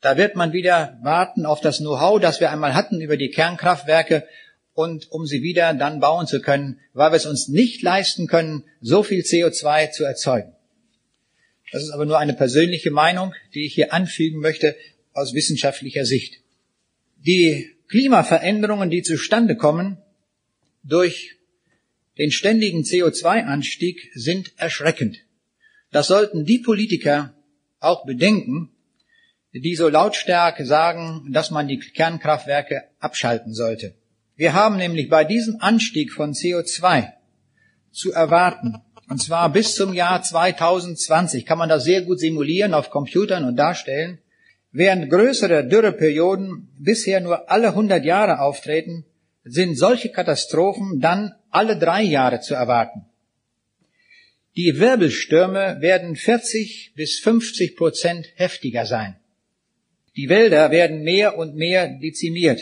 da wird man wieder warten auf das Know-how, das wir einmal hatten über die Kernkraftwerke und um sie wieder dann bauen zu können, weil wir es uns nicht leisten können, so viel CO2 zu erzeugen. Das ist aber nur eine persönliche Meinung, die ich hier anfügen möchte aus wissenschaftlicher Sicht. Die Klimaveränderungen, die zustande kommen durch den ständigen CO2-Anstieg, sind erschreckend. Das sollten die Politiker auch bedenken, die so lautstark sagen, dass man die Kernkraftwerke abschalten sollte. Wir haben nämlich bei diesem Anstieg von CO2 zu erwarten, und zwar bis zum Jahr 2020, kann man das sehr gut simulieren auf Computern und darstellen, während größere Dürreperioden bisher nur alle 100 Jahre auftreten, sind solche Katastrophen dann alle drei Jahre zu erwarten. Die Wirbelstürme werden 40 bis 50 Prozent heftiger sein. Die Wälder werden mehr und mehr dezimiert.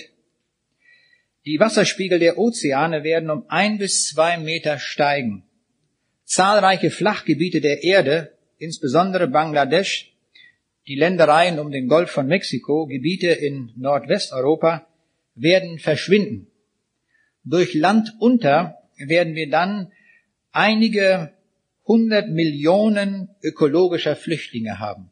Die Wasserspiegel der Ozeane werden um ein bis zwei Meter steigen. Zahlreiche Flachgebiete der Erde, insbesondere Bangladesch, die Ländereien um den Golf von Mexiko, Gebiete in Nordwesteuropa, werden verschwinden. Durch Land unter werden wir dann einige hundert Millionen ökologischer Flüchtlinge haben,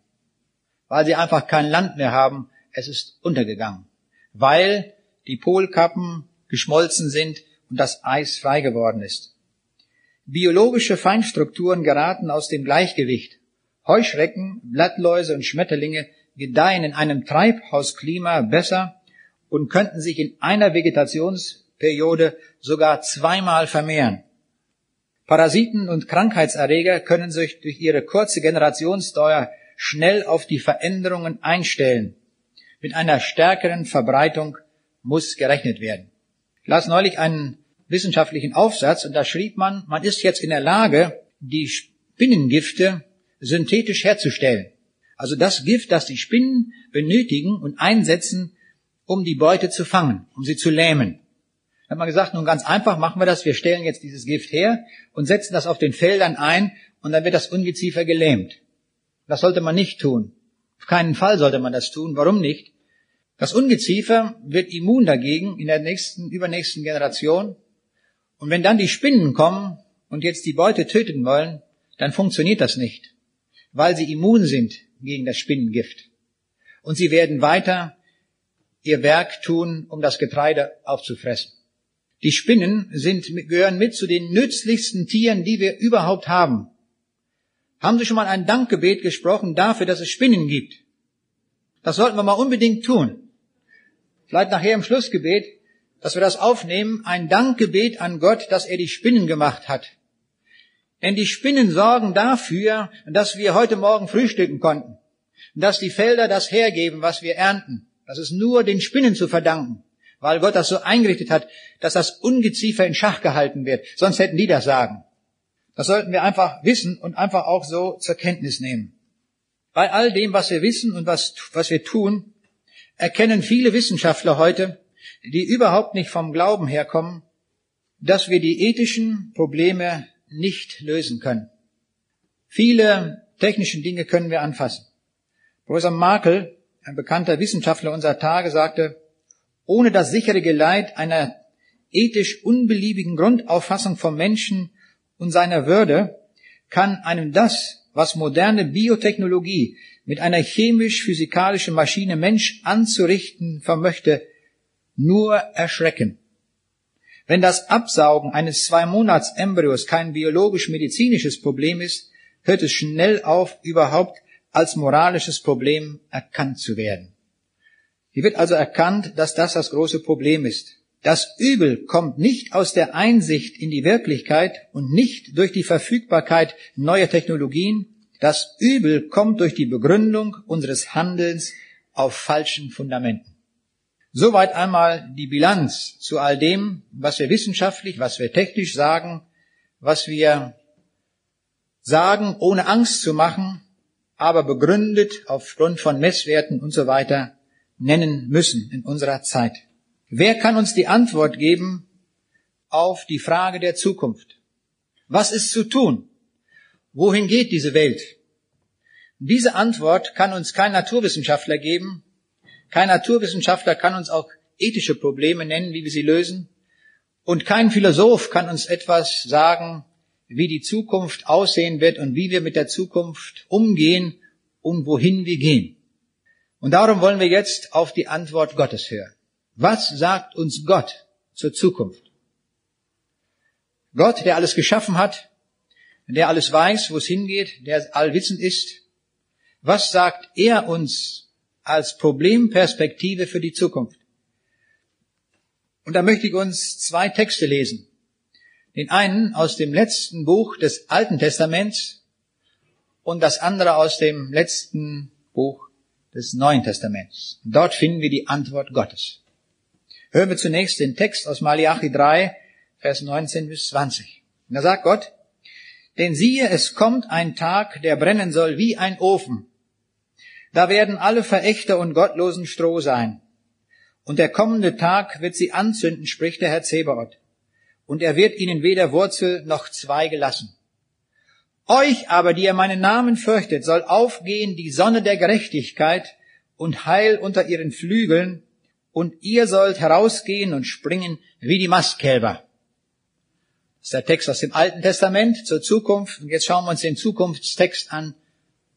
weil sie einfach kein Land mehr haben. Es ist untergegangen, weil die Polkappen geschmolzen sind und das Eis frei geworden ist. Biologische Feinstrukturen geraten aus dem Gleichgewicht. Heuschrecken, Blattläuse und Schmetterlinge gedeihen in einem Treibhausklima besser und könnten sich in einer Vegetationsperiode sogar zweimal vermehren. Parasiten und Krankheitserreger können sich durch ihre kurze Generationsdauer schnell auf die Veränderungen einstellen. Mit einer stärkeren Verbreitung muss gerechnet werden. Ich las neulich einen wissenschaftlichen Aufsatz und da schrieb man, man ist jetzt in der Lage, die Spinnengifte synthetisch herzustellen. Also das Gift, das die Spinnen benötigen und einsetzen, um die Beute zu fangen, um sie zu lähmen hat man gesagt, nun ganz einfach machen wir das, wir stellen jetzt dieses Gift her und setzen das auf den Feldern ein und dann wird das Ungeziefer gelähmt. Das sollte man nicht tun. Auf keinen Fall sollte man das tun. Warum nicht? Das Ungeziefer wird immun dagegen in der nächsten, übernächsten Generation. Und wenn dann die Spinnen kommen und jetzt die Beute töten wollen, dann funktioniert das nicht, weil sie immun sind gegen das Spinnengift. Und sie werden weiter ihr Werk tun, um das Getreide aufzufressen. Die Spinnen sind, gehören mit zu den nützlichsten Tieren, die wir überhaupt haben. Haben Sie schon mal ein Dankgebet gesprochen dafür, dass es Spinnen gibt? Das sollten wir mal unbedingt tun. Vielleicht nachher im Schlussgebet, dass wir das aufnehmen, ein Dankgebet an Gott, dass er die Spinnen gemacht hat. Denn die Spinnen sorgen dafür, dass wir heute Morgen frühstücken konnten. Dass die Felder das hergeben, was wir ernten. Das ist nur den Spinnen zu verdanken weil Gott das so eingerichtet hat, dass das Ungeziefer in Schach gehalten wird. Sonst hätten die das sagen. Das sollten wir einfach wissen und einfach auch so zur Kenntnis nehmen. Bei all dem, was wir wissen und was, was wir tun, erkennen viele Wissenschaftler heute, die überhaupt nicht vom Glauben herkommen, dass wir die ethischen Probleme nicht lösen können. Viele technische Dinge können wir anfassen. Professor Markel, ein bekannter Wissenschaftler unserer Tage, sagte, ohne das sichere Geleit einer ethisch unbeliebigen Grundauffassung vom Menschen und seiner Würde kann einem das, was moderne Biotechnologie mit einer chemisch-physikalischen Maschine Mensch anzurichten vermöchte, nur erschrecken. Wenn das Absaugen eines zwei Monats Embryos kein biologisch-medizinisches Problem ist, hört es schnell auf, überhaupt als moralisches Problem erkannt zu werden. Hier wird also erkannt, dass das das große Problem ist. Das Übel kommt nicht aus der Einsicht in die Wirklichkeit und nicht durch die Verfügbarkeit neuer Technologien. Das Übel kommt durch die Begründung unseres Handelns auf falschen Fundamenten. Soweit einmal die Bilanz zu all dem, was wir wissenschaftlich, was wir technisch sagen, was wir sagen, ohne Angst zu machen, aber begründet aufgrund von Messwerten und so weiter nennen müssen in unserer Zeit. Wer kann uns die Antwort geben auf die Frage der Zukunft? Was ist zu tun? Wohin geht diese Welt? Diese Antwort kann uns kein Naturwissenschaftler geben. Kein Naturwissenschaftler kann uns auch ethische Probleme nennen, wie wir sie lösen. Und kein Philosoph kann uns etwas sagen, wie die Zukunft aussehen wird und wie wir mit der Zukunft umgehen und wohin wir gehen. Und darum wollen wir jetzt auf die Antwort Gottes hören. Was sagt uns Gott zur Zukunft? Gott, der alles geschaffen hat, der alles weiß, wo es hingeht, der allwissend ist. Was sagt er uns als Problemperspektive für die Zukunft? Und da möchte ich uns zwei Texte lesen. Den einen aus dem letzten Buch des Alten Testaments und das andere aus dem letzten Buch des Neuen Testaments. Dort finden wir die Antwort Gottes. Hören wir zunächst den Text aus Malachi 3, Vers 19 bis 20. Und da sagt Gott, denn siehe, es kommt ein Tag, der brennen soll wie ein Ofen. Da werden alle Verächter und Gottlosen Stroh sein. Und der kommende Tag wird sie anzünden, spricht der Herr Zebaoth. Und er wird ihnen weder Wurzel noch Zweige lassen. Euch aber, die ihr meinen Namen fürchtet, soll aufgehen die Sonne der Gerechtigkeit und Heil unter ihren Flügeln, und ihr sollt herausgehen und springen wie die Mastkälber. Das ist der Text aus dem Alten Testament zur Zukunft. Und jetzt schauen wir uns den Zukunftstext an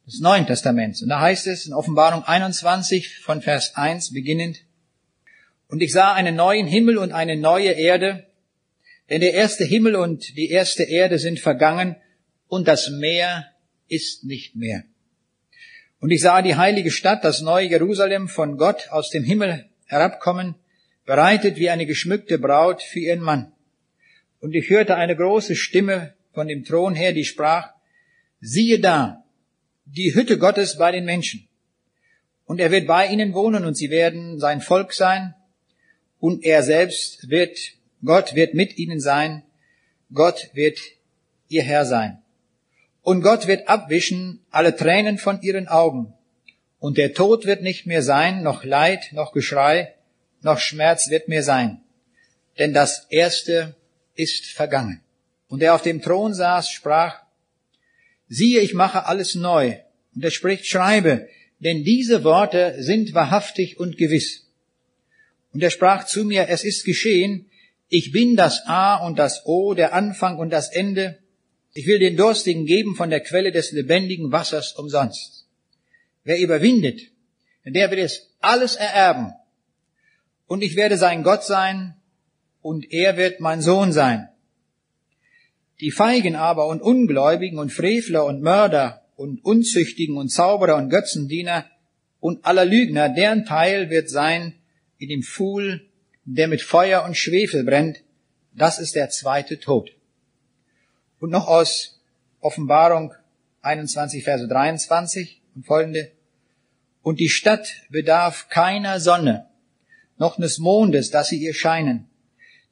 des Neuen Testaments. Und da heißt es in Offenbarung 21 von Vers 1 beginnend, und ich sah einen neuen Himmel und eine neue Erde, denn der erste Himmel und die erste Erde sind vergangen und das Meer ist nicht mehr. Und ich sah die heilige Stadt, das neue Jerusalem von Gott aus dem Himmel herabkommen, bereitet wie eine geschmückte Braut für ihren Mann. Und ich hörte eine große Stimme von dem Thron her, die sprach, siehe da, die Hütte Gottes bei den Menschen. Und er wird bei ihnen wohnen und sie werden sein Volk sein. Und er selbst wird, Gott wird mit ihnen sein. Gott wird ihr Herr sein. Und Gott wird abwischen alle Tränen von ihren Augen und der Tod wird nicht mehr sein, noch Leid, noch Geschrei, noch Schmerz wird mehr sein. Denn das Erste ist vergangen. Und der auf dem Thron saß, sprach, siehe, ich mache alles neu. Und er spricht, schreibe, denn diese Worte sind wahrhaftig und gewiss. Und er sprach zu mir, es ist geschehen, ich bin das A und das O, der Anfang und das Ende. Ich will den Durstigen geben von der Quelle des lebendigen Wassers umsonst. Wer überwindet, der wird es alles ererben. Und ich werde sein Gott sein und er wird mein Sohn sein. Die Feigen aber und Ungläubigen und Frevler und Mörder und Unzüchtigen und Zauberer und Götzendiener und aller Lügner, deren Teil wird sein in dem Pfuhl, der mit Feuer und Schwefel brennt. Das ist der zweite Tod. Und noch aus Offenbarung 21, Verse 23 und folgende. Und die Stadt bedarf keiner Sonne, noch des Mondes, dass sie ihr scheinen.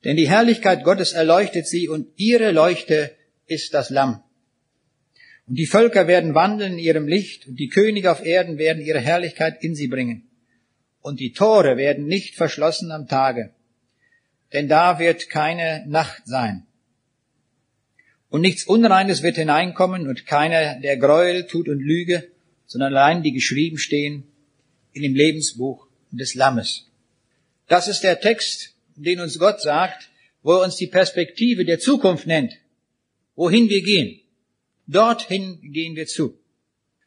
Denn die Herrlichkeit Gottes erleuchtet sie und ihre Leuchte ist das Lamm. Und die Völker werden wandeln in ihrem Licht und die Könige auf Erden werden ihre Herrlichkeit in sie bringen. Und die Tore werden nicht verschlossen am Tage, denn da wird keine Nacht sein. Und nichts Unreines wird hineinkommen und keiner, der Gräuel tut und Lüge, sondern allein die geschrieben stehen in dem Lebensbuch des Lammes. Das ist der Text, den uns Gott sagt, wo er uns die Perspektive der Zukunft nennt, wohin wir gehen. Dorthin gehen wir zu.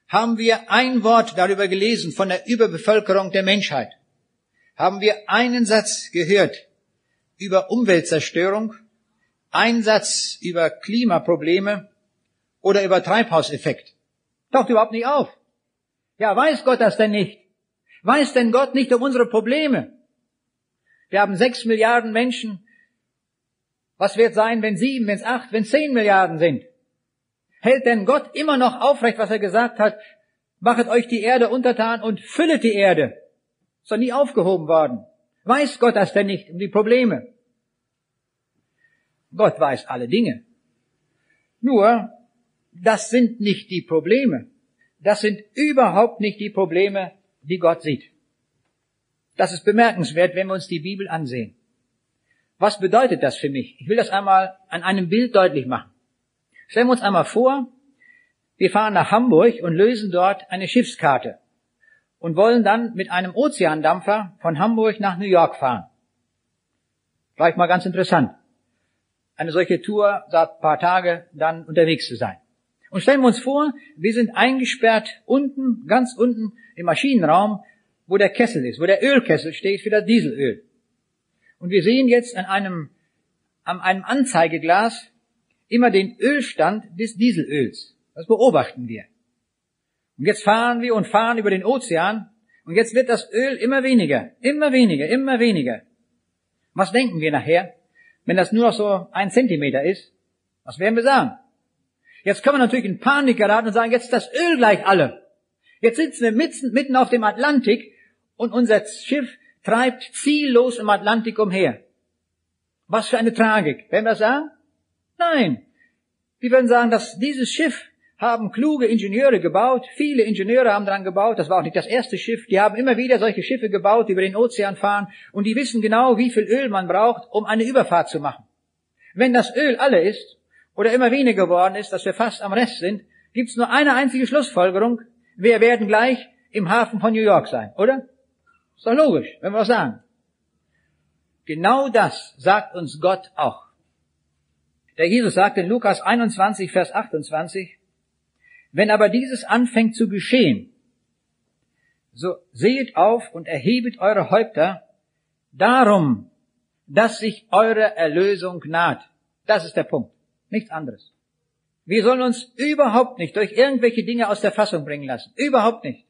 Haben wir ein Wort darüber gelesen von der Überbevölkerung der Menschheit? Haben wir einen Satz gehört über Umweltzerstörung, einen Satz über Klimaprobleme oder über Treibhauseffekt? Taucht überhaupt nicht auf. Ja, weiß Gott das denn nicht? Weiß denn Gott nicht um unsere Probleme? Wir haben sechs Milliarden Menschen. Was wird sein, wenn sieben, wenn es acht, wenn zehn Milliarden sind? Hält denn Gott immer noch aufrecht, was er gesagt hat? Machet euch die Erde untertan und füllet die Erde. Ist doch nie aufgehoben worden. Weiß Gott das denn nicht um die Probleme? Gott weiß alle Dinge. Nur, das sind nicht die Probleme. Das sind überhaupt nicht die Probleme, die Gott sieht. Das ist bemerkenswert, wenn wir uns die Bibel ansehen. Was bedeutet das für mich? Ich will das einmal an einem Bild deutlich machen. Stellen wir uns einmal vor, wir fahren nach Hamburg und lösen dort eine Schiffskarte und wollen dann mit einem Ozeandampfer von Hamburg nach New York fahren. Vielleicht mal ganz interessant. Eine solche Tour, da ein paar Tage dann unterwegs zu sein. Und stellen wir uns vor, wir sind eingesperrt unten, ganz unten im Maschinenraum, wo der Kessel ist, wo der Ölkessel steht für das Dieselöl. Und wir sehen jetzt an einem, an einem Anzeigeglas immer den Ölstand des Dieselöls. Das beobachten wir. Und jetzt fahren wir und fahren über den Ozean und jetzt wird das Öl immer weniger, immer weniger, immer weniger. Was denken wir nachher, wenn das nur noch so ein Zentimeter ist? Was werden wir sagen? Jetzt können wir natürlich in Panik geraten und sagen, jetzt ist das Öl gleich alle. Jetzt sitzen wir mitten, mitten auf dem Atlantik und unser Schiff treibt ziellos im Atlantik umher. Was für eine Tragik. Werden wir das sagen? Nein. Wir würden sagen, dass dieses Schiff haben kluge Ingenieure gebaut. Viele Ingenieure haben dran gebaut. Das war auch nicht das erste Schiff. Die haben immer wieder solche Schiffe gebaut, die über den Ozean fahren. Und die wissen genau, wie viel Öl man braucht, um eine Überfahrt zu machen. Wenn das Öl alle ist, oder immer weniger geworden ist, dass wir fast am Rest sind, gibt es nur eine einzige Schlussfolgerung. Wir werden gleich im Hafen von New York sein, oder? Ist doch logisch, wenn wir was sagen. Genau das sagt uns Gott auch. Der Jesus sagt in Lukas 21, Vers 28, wenn aber dieses anfängt zu geschehen, so sehet auf und erhebet eure Häupter, darum, dass sich eure Erlösung naht. Das ist der Punkt. Nichts anderes. Wir sollen uns überhaupt nicht durch irgendwelche Dinge aus der Fassung bringen lassen. Überhaupt nicht.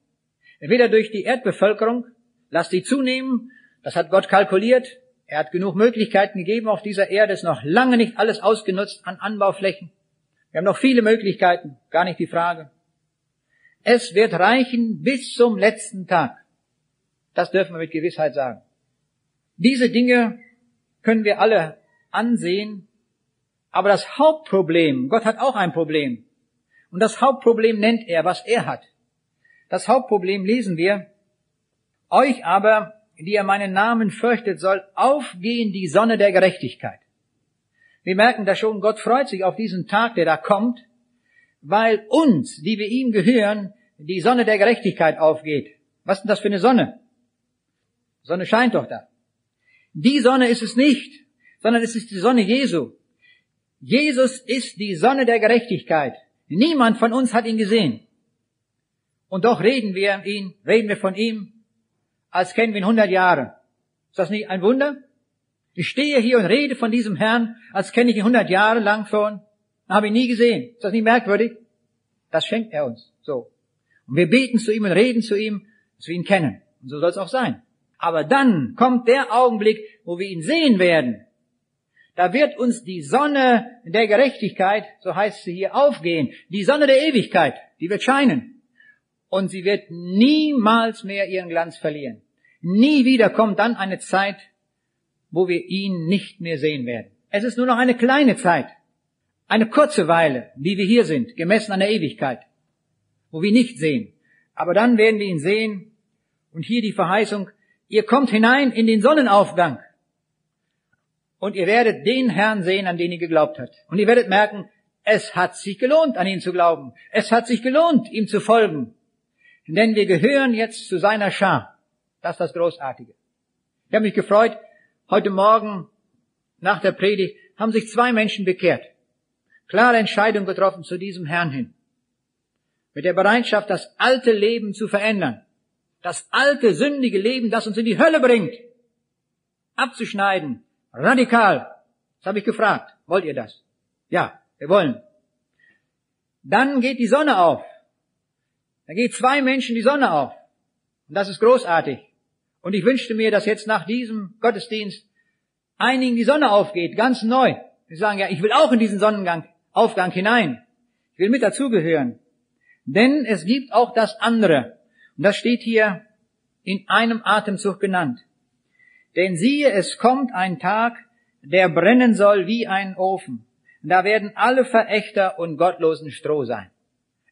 Weder durch die Erdbevölkerung, lasst die zunehmen, das hat Gott kalkuliert. Er hat genug Möglichkeiten gegeben auf dieser Erde, ist noch lange nicht alles ausgenutzt an Anbauflächen. Wir haben noch viele Möglichkeiten, gar nicht die Frage. Es wird reichen bis zum letzten Tag. Das dürfen wir mit Gewissheit sagen. Diese Dinge können wir alle ansehen aber das Hauptproblem, Gott hat auch ein Problem. Und das Hauptproblem nennt er, was er hat. Das Hauptproblem lesen wir, euch aber, die ihr meinen Namen fürchtet, soll aufgehen die Sonne der Gerechtigkeit. Wir merken da schon, Gott freut sich auf diesen Tag, der da kommt, weil uns, die wir ihm gehören, die Sonne der Gerechtigkeit aufgeht. Was ist denn das für eine Sonne? Sonne scheint doch da. Die Sonne ist es nicht, sondern es ist die Sonne Jesu. Jesus ist die Sonne der Gerechtigkeit. Niemand von uns hat ihn gesehen. Und doch reden wir ihn, reden wir von ihm, als kennen wir ihn 100 Jahre. Ist das nicht ein Wunder? Ich stehe hier und rede von diesem Herrn, als kenne ich ihn 100 Jahre lang schon, habe ihn nie gesehen. Ist das nicht merkwürdig? Das schenkt er uns. So. Und wir beten zu ihm und reden zu ihm, dass wir ihn kennen. Und so soll es auch sein. Aber dann kommt der Augenblick, wo wir ihn sehen werden. Da wird uns die Sonne der Gerechtigkeit, so heißt sie hier, aufgehen. Die Sonne der Ewigkeit, die wird scheinen. Und sie wird niemals mehr ihren Glanz verlieren. Nie wieder kommt dann eine Zeit, wo wir ihn nicht mehr sehen werden. Es ist nur noch eine kleine Zeit, eine kurze Weile, wie wir hier sind, gemessen an der Ewigkeit, wo wir nicht sehen. Aber dann werden wir ihn sehen. Und hier die Verheißung, ihr kommt hinein in den Sonnenaufgang und ihr werdet den Herrn sehen, an den ihr geglaubt habt. Und ihr werdet merken, es hat sich gelohnt, an ihn zu glauben. Es hat sich gelohnt, ihm zu folgen. Denn wir gehören jetzt zu seiner Schar. Das ist das Großartige. Ich habe mich gefreut, heute Morgen nach der Predigt haben sich zwei Menschen bekehrt. klare Entscheidung getroffen zu diesem Herrn hin. Mit der Bereitschaft, das alte Leben zu verändern. Das alte, sündige Leben, das uns in die Hölle bringt. Abzuschneiden. Radikal. Das habe ich gefragt. Wollt ihr das? Ja, wir wollen. Dann geht die Sonne auf. Da geht zwei Menschen die Sonne auf. Und das ist großartig. Und ich wünschte mir, dass jetzt nach diesem Gottesdienst einigen die Sonne aufgeht, ganz neu. Sie sagen, ja, ich will auch in diesen Sonnengang, Aufgang hinein. Ich will mit dazugehören. Denn es gibt auch das andere. Und das steht hier in einem Atemzug genannt. Denn siehe, es kommt ein Tag, der brennen soll wie ein Ofen. Da werden alle Verächter und Gottlosen Stroh sein.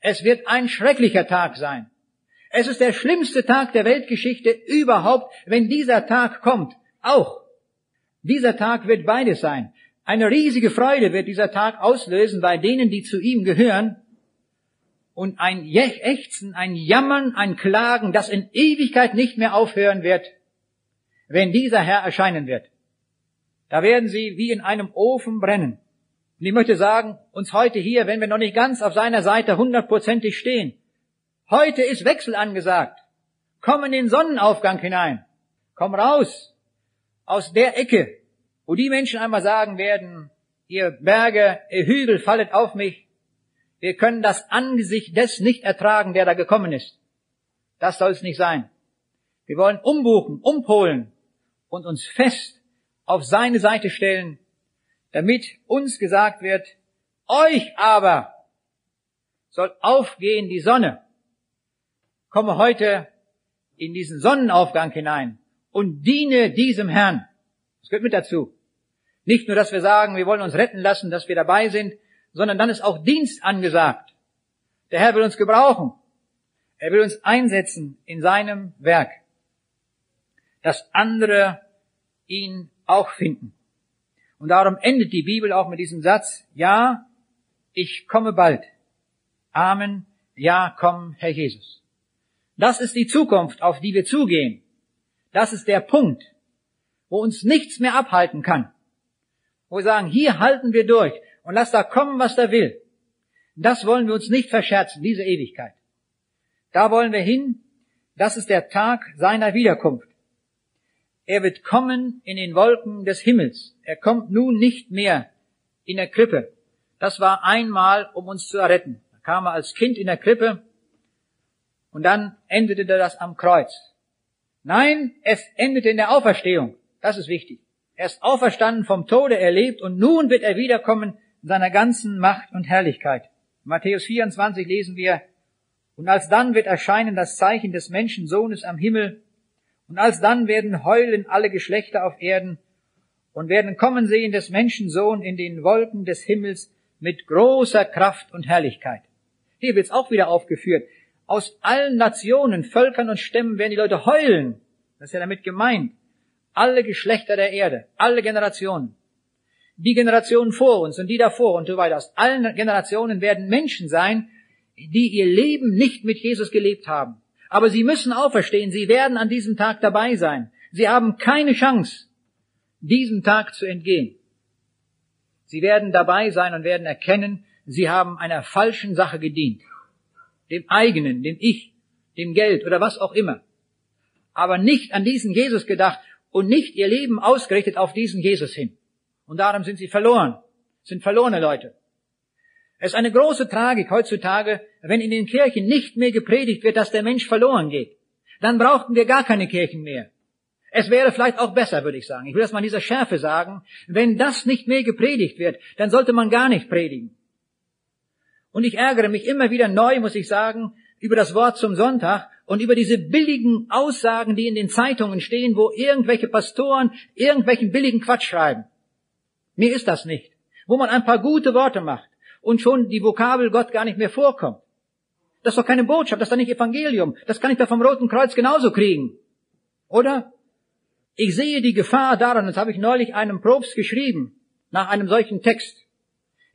Es wird ein schrecklicher Tag sein. Es ist der schlimmste Tag der Weltgeschichte überhaupt, wenn dieser Tag kommt. Auch. Dieser Tag wird beides sein. Eine riesige Freude wird dieser Tag auslösen bei denen, die zu ihm gehören. Und ein Ächzen, ein Jammern, ein Klagen, das in Ewigkeit nicht mehr aufhören wird, wenn dieser Herr erscheinen wird. Da werden sie wie in einem Ofen brennen. Und ich möchte sagen, uns heute hier, wenn wir noch nicht ganz auf seiner Seite hundertprozentig stehen, heute ist Wechsel angesagt. Komm in den Sonnenaufgang hinein. Komm raus aus der Ecke, wo die Menschen einmal sagen werden, ihr Berge, ihr Hügel fallet auf mich. Wir können das Angesicht des nicht ertragen, der da gekommen ist. Das soll es nicht sein. Wir wollen umbuchen, umpolen und uns fest auf seine Seite stellen, damit uns gesagt wird, euch aber soll aufgehen die Sonne. Komme heute in diesen Sonnenaufgang hinein und diene diesem Herrn. Das gehört mit dazu. Nicht nur, dass wir sagen, wir wollen uns retten lassen, dass wir dabei sind, sondern dann ist auch Dienst angesagt. Der Herr will uns gebrauchen. Er will uns einsetzen in seinem Werk. Dass andere ihn auch finden. Und darum endet die Bibel auch mit diesem Satz, ja, ich komme bald. Amen. Ja, komm, Herr Jesus. Das ist die Zukunft, auf die wir zugehen. Das ist der Punkt, wo uns nichts mehr abhalten kann. Wo wir sagen, hier halten wir durch und lass da kommen, was da will. Das wollen wir uns nicht verscherzen, diese Ewigkeit. Da wollen wir hin. Das ist der Tag seiner Wiederkunft. Er wird kommen in den Wolken des Himmels. Er kommt nun nicht mehr in der Krippe. Das war einmal, um uns zu erretten. Da kam er als Kind in der Krippe und dann endete das am Kreuz. Nein, es endete in der Auferstehung. Das ist wichtig. Er ist auferstanden vom Tode erlebt und nun wird er wiederkommen in seiner ganzen Macht und Herrlichkeit. In Matthäus 24 lesen wir, und alsdann wird erscheinen das Zeichen des Menschensohnes am Himmel, und alsdann werden heulen alle Geschlechter auf Erden, und werden kommen sehen des Menschensohn in den Wolken des Himmels mit großer Kraft und Herrlichkeit. Hier wird es auch wieder aufgeführt. Aus allen Nationen, Völkern und Stämmen werden die Leute heulen. Das ist ja damit gemeint. Alle Geschlechter der Erde, alle Generationen. Die Generationen vor uns und die davor und so weiter. Aus allen Generationen werden Menschen sein, die ihr Leben nicht mit Jesus gelebt haben. Aber sie müssen auferstehen. Sie werden an diesem Tag dabei sein. Sie haben keine Chance, diesem Tag zu entgehen. Sie werden dabei sein und werden erkennen, sie haben einer falschen Sache gedient. Dem eigenen, dem Ich, dem Geld oder was auch immer. Aber nicht an diesen Jesus gedacht und nicht ihr Leben ausgerichtet auf diesen Jesus hin. Und darum sind sie verloren, sind verlorene Leute. Es ist eine große Tragik heutzutage, wenn in den Kirchen nicht mehr gepredigt wird, dass der Mensch verloren geht. Dann brauchten wir gar keine Kirchen mehr. Es wäre vielleicht auch besser, würde ich sagen. Ich will das mal in dieser Schärfe sagen. Wenn das nicht mehr gepredigt wird, dann sollte man gar nicht predigen. Und ich ärgere mich immer wieder neu, muss ich sagen, über das Wort zum Sonntag, und über diese billigen Aussagen, die in den Zeitungen stehen, wo irgendwelche Pastoren irgendwelchen billigen Quatsch schreiben. Mir ist das nicht. Wo man ein paar gute Worte macht und schon die Vokabel Gott gar nicht mehr vorkommt. Das ist doch keine Botschaft, das ist doch nicht Evangelium. Das kann ich doch vom Roten Kreuz genauso kriegen. Oder? Ich sehe die Gefahr daran, das habe ich neulich einem Probst geschrieben, nach einem solchen Text.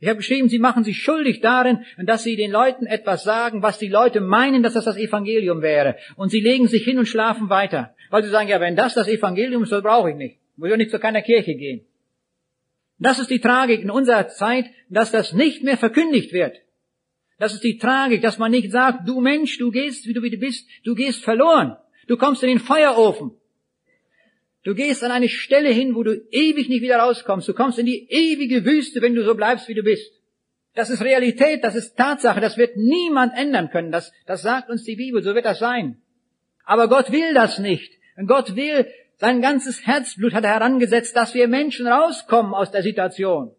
Ich habe geschrieben, sie machen sich schuldig darin, dass sie den Leuten etwas sagen, was die Leute meinen, dass das das Evangelium wäre. Und sie legen sich hin und schlafen weiter. Weil sie sagen, ja, wenn das das Evangelium ist, dann brauche ich nicht. Muss ich nicht zu keiner Kirche gehen. Das ist die Tragik in unserer Zeit, dass das nicht mehr verkündigt wird. Das ist die Tragik, dass man nicht sagt, du Mensch, du gehst, wie du wie du bist, du gehst verloren. Du kommst in den Feuerofen. Du gehst an eine Stelle hin, wo du ewig nicht wieder rauskommst. Du kommst in die ewige Wüste, wenn du so bleibst, wie du bist. Das ist Realität, das ist Tatsache, das wird niemand ändern können. Das, das sagt uns die Bibel, so wird das sein. Aber Gott will das nicht. Gott will, sein ganzes Herzblut hat er herangesetzt, dass wir Menschen rauskommen aus der Situation.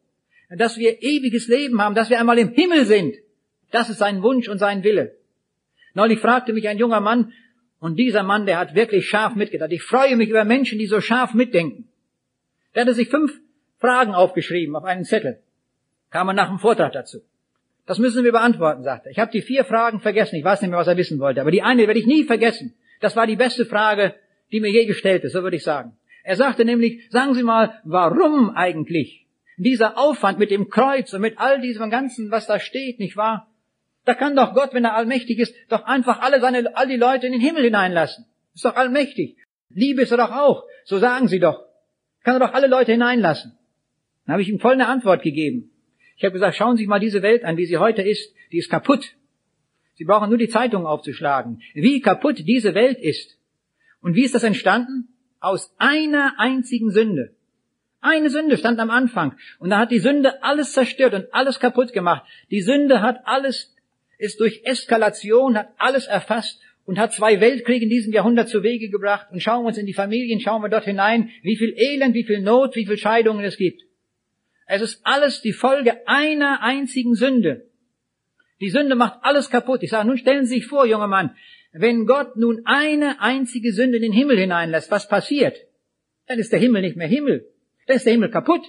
Dass wir ewiges Leben haben, dass wir einmal im Himmel sind. Das ist sein Wunsch und sein Wille. Neulich fragte mich ein junger Mann, und dieser Mann, der hat wirklich scharf mitgedacht. Ich freue mich über Menschen, die so scharf mitdenken. Der hatte sich fünf Fragen aufgeschrieben auf einen Zettel. Kam er nach dem Vortrag dazu. Das müssen wir beantworten, sagte er. Ich habe die vier Fragen vergessen. Ich weiß nicht mehr, was er wissen wollte. Aber die eine werde ich nie vergessen. Das war die beste Frage, die mir je gestellt ist, so würde ich sagen. Er sagte nämlich, sagen Sie mal, warum eigentlich dieser Aufwand mit dem Kreuz und mit all diesem Ganzen, was da steht, nicht wahr? Da kann doch Gott, wenn er allmächtig ist, doch einfach alle seine, all die Leute in den Himmel hineinlassen. Ist doch allmächtig. Liebe ist er doch auch. So sagen sie doch. Kann er doch alle Leute hineinlassen. Dann habe ich ihm voll eine Antwort gegeben. Ich habe gesagt, schauen Sie sich mal diese Welt an, wie sie heute ist. Die ist kaputt. Sie brauchen nur die Zeitung aufzuschlagen. Wie kaputt diese Welt ist. Und wie ist das entstanden? Aus einer einzigen Sünde. Eine Sünde stand am Anfang. Und da hat die Sünde alles zerstört und alles kaputt gemacht. Die Sünde hat alles ist durch Eskalation, hat alles erfasst und hat zwei Weltkriege in diesem Jahrhundert zu Wege gebracht. Und schauen wir uns in die Familien, schauen wir dort hinein, wie viel Elend, wie viel Not, wie viel Scheidungen es gibt. Es ist alles die Folge einer einzigen Sünde. Die Sünde macht alles kaputt. Ich sage, nun stellen Sie sich vor, junger Mann, wenn Gott nun eine einzige Sünde in den Himmel hineinlässt, was passiert? Dann ist der Himmel nicht mehr Himmel. Dann ist der Himmel kaputt.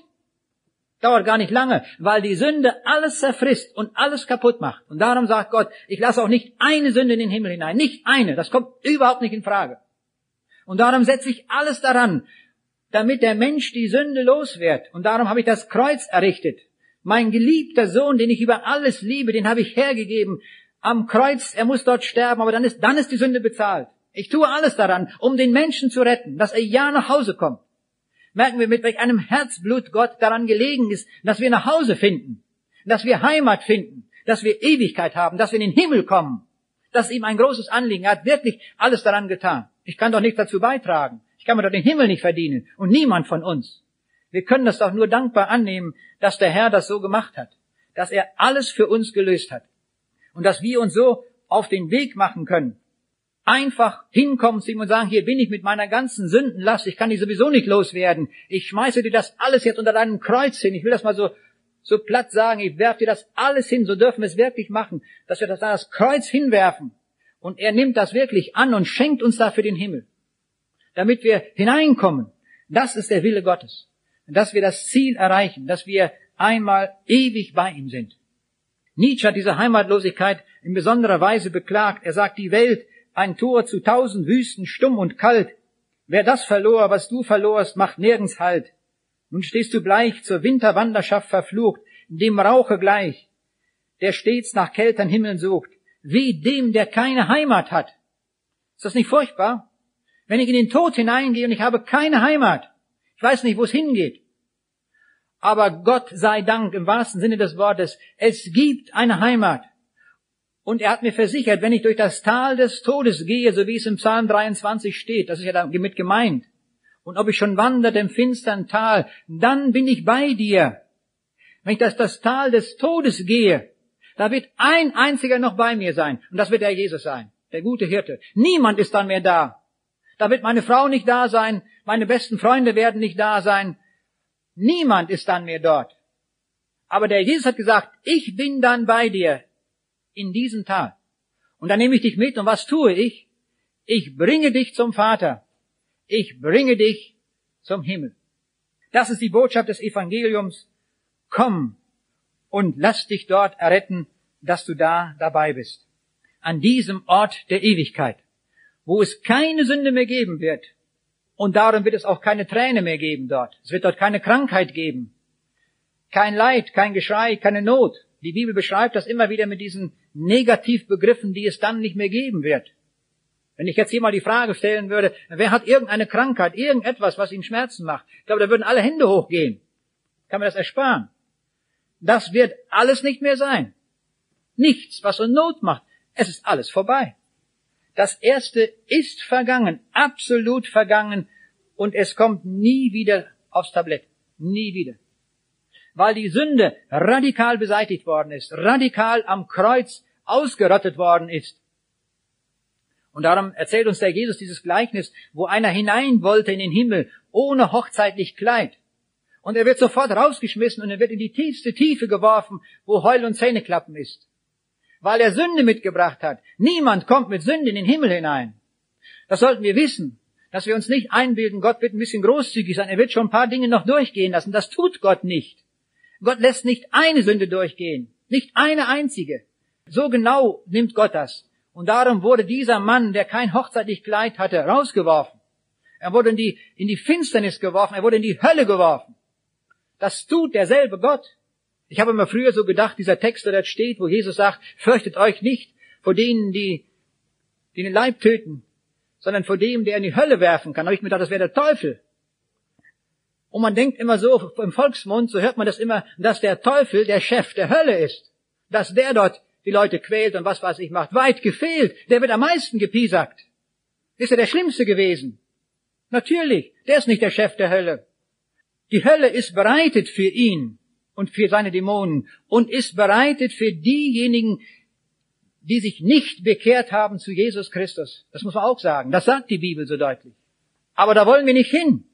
Dauert gar nicht lange, weil die Sünde alles zerfrisst und alles kaputt macht. Und darum sagt Gott, ich lasse auch nicht eine Sünde in den Himmel hinein. Nicht eine. Das kommt überhaupt nicht in Frage. Und darum setze ich alles daran, damit der Mensch die Sünde los wird. Und darum habe ich das Kreuz errichtet. Mein geliebter Sohn, den ich über alles liebe, den habe ich hergegeben. Am Kreuz, er muss dort sterben, aber dann ist, dann ist die Sünde bezahlt. Ich tue alles daran, um den Menschen zu retten, dass er ja nach Hause kommt merken wir, mit welch einem Herzblut Gott daran gelegen ist, dass wir nach Hause finden, dass wir Heimat finden, dass wir Ewigkeit haben, dass wir in den Himmel kommen. Das ist ihm ein großes Anliegen. Er hat wirklich alles daran getan. Ich kann doch nichts dazu beitragen. Ich kann mir doch den Himmel nicht verdienen. Und niemand von uns. Wir können das doch nur dankbar annehmen, dass der Herr das so gemacht hat. Dass er alles für uns gelöst hat. Und dass wir uns so auf den Weg machen können, einfach hinkommen zu ihm und sagen, hier bin ich mit meiner ganzen Sündenlast, ich kann die sowieso nicht loswerden. Ich schmeiße dir das alles jetzt unter deinem Kreuz hin. Ich will das mal so, so platt sagen, ich werfe dir das alles hin, so dürfen wir es wirklich machen, dass wir das an das Kreuz hinwerfen. Und er nimmt das wirklich an und schenkt uns dafür den Himmel. Damit wir hineinkommen. Das ist der Wille Gottes. Dass wir das Ziel erreichen, dass wir einmal ewig bei ihm sind. Nietzsche hat diese Heimatlosigkeit in besonderer Weise beklagt. Er sagt, die Welt ein Tor zu tausend Wüsten, stumm und kalt. Wer das verlor, was du verlorst, macht nirgends Halt. Nun stehst du bleich zur Winterwanderschaft verflucht, dem Rauche gleich, der stets nach kältern Himmeln sucht, wie dem, der keine Heimat hat. Ist das nicht furchtbar? Wenn ich in den Tod hineingehe und ich habe keine Heimat, ich weiß nicht, wo es hingeht. Aber Gott sei Dank im wahrsten Sinne des Wortes, es gibt eine Heimat. Und er hat mir versichert, wenn ich durch das Tal des Todes gehe, so wie es im Psalm 23 steht, das ist ja damit gemeint, und ob ich schon wanderte im finstern Tal, dann bin ich bei dir. Wenn ich das, das Tal des Todes gehe, da wird ein einziger noch bei mir sein, und das wird der Jesus sein, der gute Hirte. Niemand ist dann mehr da. Da wird meine Frau nicht da sein, meine besten Freunde werden nicht da sein. Niemand ist dann mehr dort. Aber der Jesus hat gesagt, ich bin dann bei dir in diesem Tal. Und dann nehme ich dich mit und was tue ich? Ich bringe dich zum Vater. Ich bringe dich zum Himmel. Das ist die Botschaft des Evangeliums. Komm und lass dich dort erretten, dass du da dabei bist. An diesem Ort der Ewigkeit, wo es keine Sünde mehr geben wird. Und darum wird es auch keine Träne mehr geben dort. Es wird dort keine Krankheit geben. Kein Leid, kein Geschrei, keine Not. Die Bibel beschreibt das immer wieder mit diesen Negativbegriffen, die es dann nicht mehr geben wird. Wenn ich jetzt hier mal die Frage stellen würde, wer hat irgendeine Krankheit, irgendetwas, was ihn Schmerzen macht? Ich glaube, da würden alle Hände hochgehen. kann mir das ersparen. Das wird alles nicht mehr sein. Nichts, was uns Not macht. Es ist alles vorbei. Das Erste ist vergangen, absolut vergangen, und es kommt nie wieder aufs Tablett. Nie wieder. Weil die Sünde radikal beseitigt worden ist, radikal am Kreuz ausgerottet worden ist. Und darum erzählt uns der Jesus dieses Gleichnis, wo einer hinein wollte in den Himmel ohne hochzeitlich Kleid. Und er wird sofort rausgeschmissen und er wird in die tiefste Tiefe geworfen, wo Heul und Zähneklappen ist. Weil er Sünde mitgebracht hat. Niemand kommt mit Sünde in den Himmel hinein. Das sollten wir wissen, dass wir uns nicht einbilden, Gott wird ein bisschen großzügig sein, er wird schon ein paar Dinge noch durchgehen lassen. Das tut Gott nicht. Gott lässt nicht eine Sünde durchgehen, nicht eine einzige. So genau nimmt Gott das. Und darum wurde dieser Mann, der kein hochzeitlich Kleid hatte, rausgeworfen. Er wurde in die, in die Finsternis geworfen, er wurde in die Hölle geworfen. Das tut derselbe Gott. Ich habe immer früher so gedacht, dieser Text, der dort steht, wo Jesus sagt, fürchtet euch nicht vor denen, die, die den Leib töten, sondern vor dem, der in die Hölle werfen kann. Da habe ich mir gedacht, das wäre der Teufel. Und man denkt immer so im Volksmund, so hört man das immer, dass der Teufel der Chef der Hölle ist. Dass der dort die Leute quält und was weiß ich macht. Weit gefehlt. Der wird am meisten gepiesackt. Ist er der Schlimmste gewesen? Natürlich. Der ist nicht der Chef der Hölle. Die Hölle ist bereitet für ihn und für seine Dämonen und ist bereitet für diejenigen, die sich nicht bekehrt haben zu Jesus Christus. Das muss man auch sagen. Das sagt die Bibel so deutlich. Aber da wollen wir nicht hin.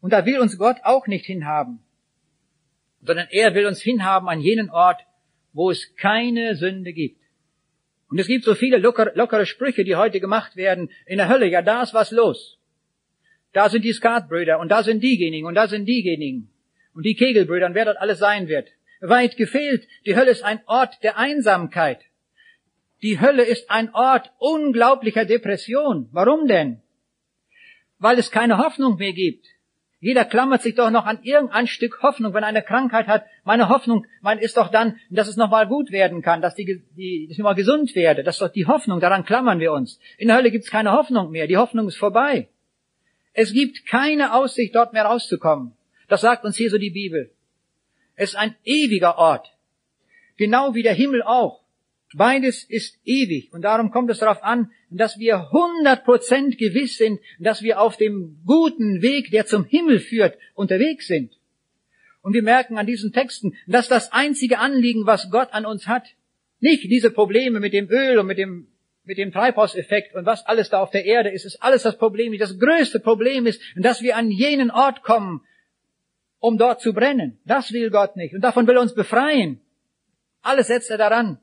Und da will uns Gott auch nicht hinhaben. Sondern er will uns hinhaben an jenen Ort, wo es keine Sünde gibt. Und es gibt so viele lockere, Sprüche, die heute gemacht werden. In der Hölle, ja, da ist was los. Da sind die Skatbrüder und da sind diejenigen und da sind diejenigen. Und die Kegelbrüder und wer dort alles sein wird. Weit gefehlt, die Hölle ist ein Ort der Einsamkeit. Die Hölle ist ein Ort unglaublicher Depression. Warum denn? Weil es keine Hoffnung mehr gibt. Jeder klammert sich doch noch an irgendein Stück Hoffnung, wenn eine Krankheit hat. Meine Hoffnung, mein ist doch dann, dass es nochmal gut werden kann, dass, die, die, dass ich nochmal gesund werde. Das ist doch die Hoffnung, daran klammern wir uns. In der Hölle gibt es keine Hoffnung mehr. Die Hoffnung ist vorbei. Es gibt keine Aussicht, dort mehr rauszukommen. Das sagt uns hier so die Bibel. Es ist ein ewiger Ort. Genau wie der Himmel auch. Beides ist ewig. Und darum kommt es darauf an, dass wir hundert Prozent gewiss sind, dass wir auf dem guten Weg, der zum Himmel führt, unterwegs sind. Und wir merken an diesen Texten, dass das einzige Anliegen, was Gott an uns hat, nicht diese Probleme mit dem Öl und mit dem mit dem Treibhauseffekt und was alles da auf der Erde ist, ist alles das Problem. Das größte Problem ist, dass wir an jenen Ort kommen, um dort zu brennen. Das will Gott nicht. Und davon will er uns befreien. Alles setzt er daran.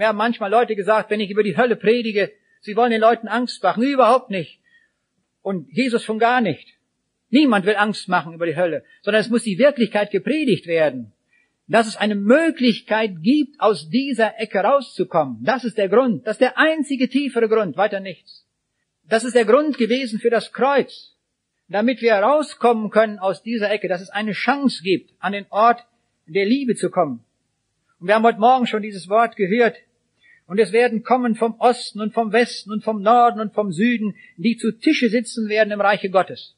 Wir haben manchmal Leute gesagt, wenn ich über die Hölle predige, sie wollen den Leuten Angst machen. Überhaupt nicht. Und Jesus schon gar nicht. Niemand will Angst machen über die Hölle, sondern es muss die Wirklichkeit gepredigt werden dass es eine Möglichkeit gibt, aus dieser Ecke rauszukommen. Das ist der Grund. Das ist der einzige tiefere Grund, weiter nichts. Das ist der Grund gewesen für das Kreuz, damit wir rauskommen können aus dieser Ecke, dass es eine Chance gibt, an den Ort der Liebe zu kommen. Und wir haben heute Morgen schon dieses Wort gehört. Und es werden kommen vom Osten und vom Westen und vom Norden und vom Süden, die zu Tische sitzen werden im Reiche Gottes.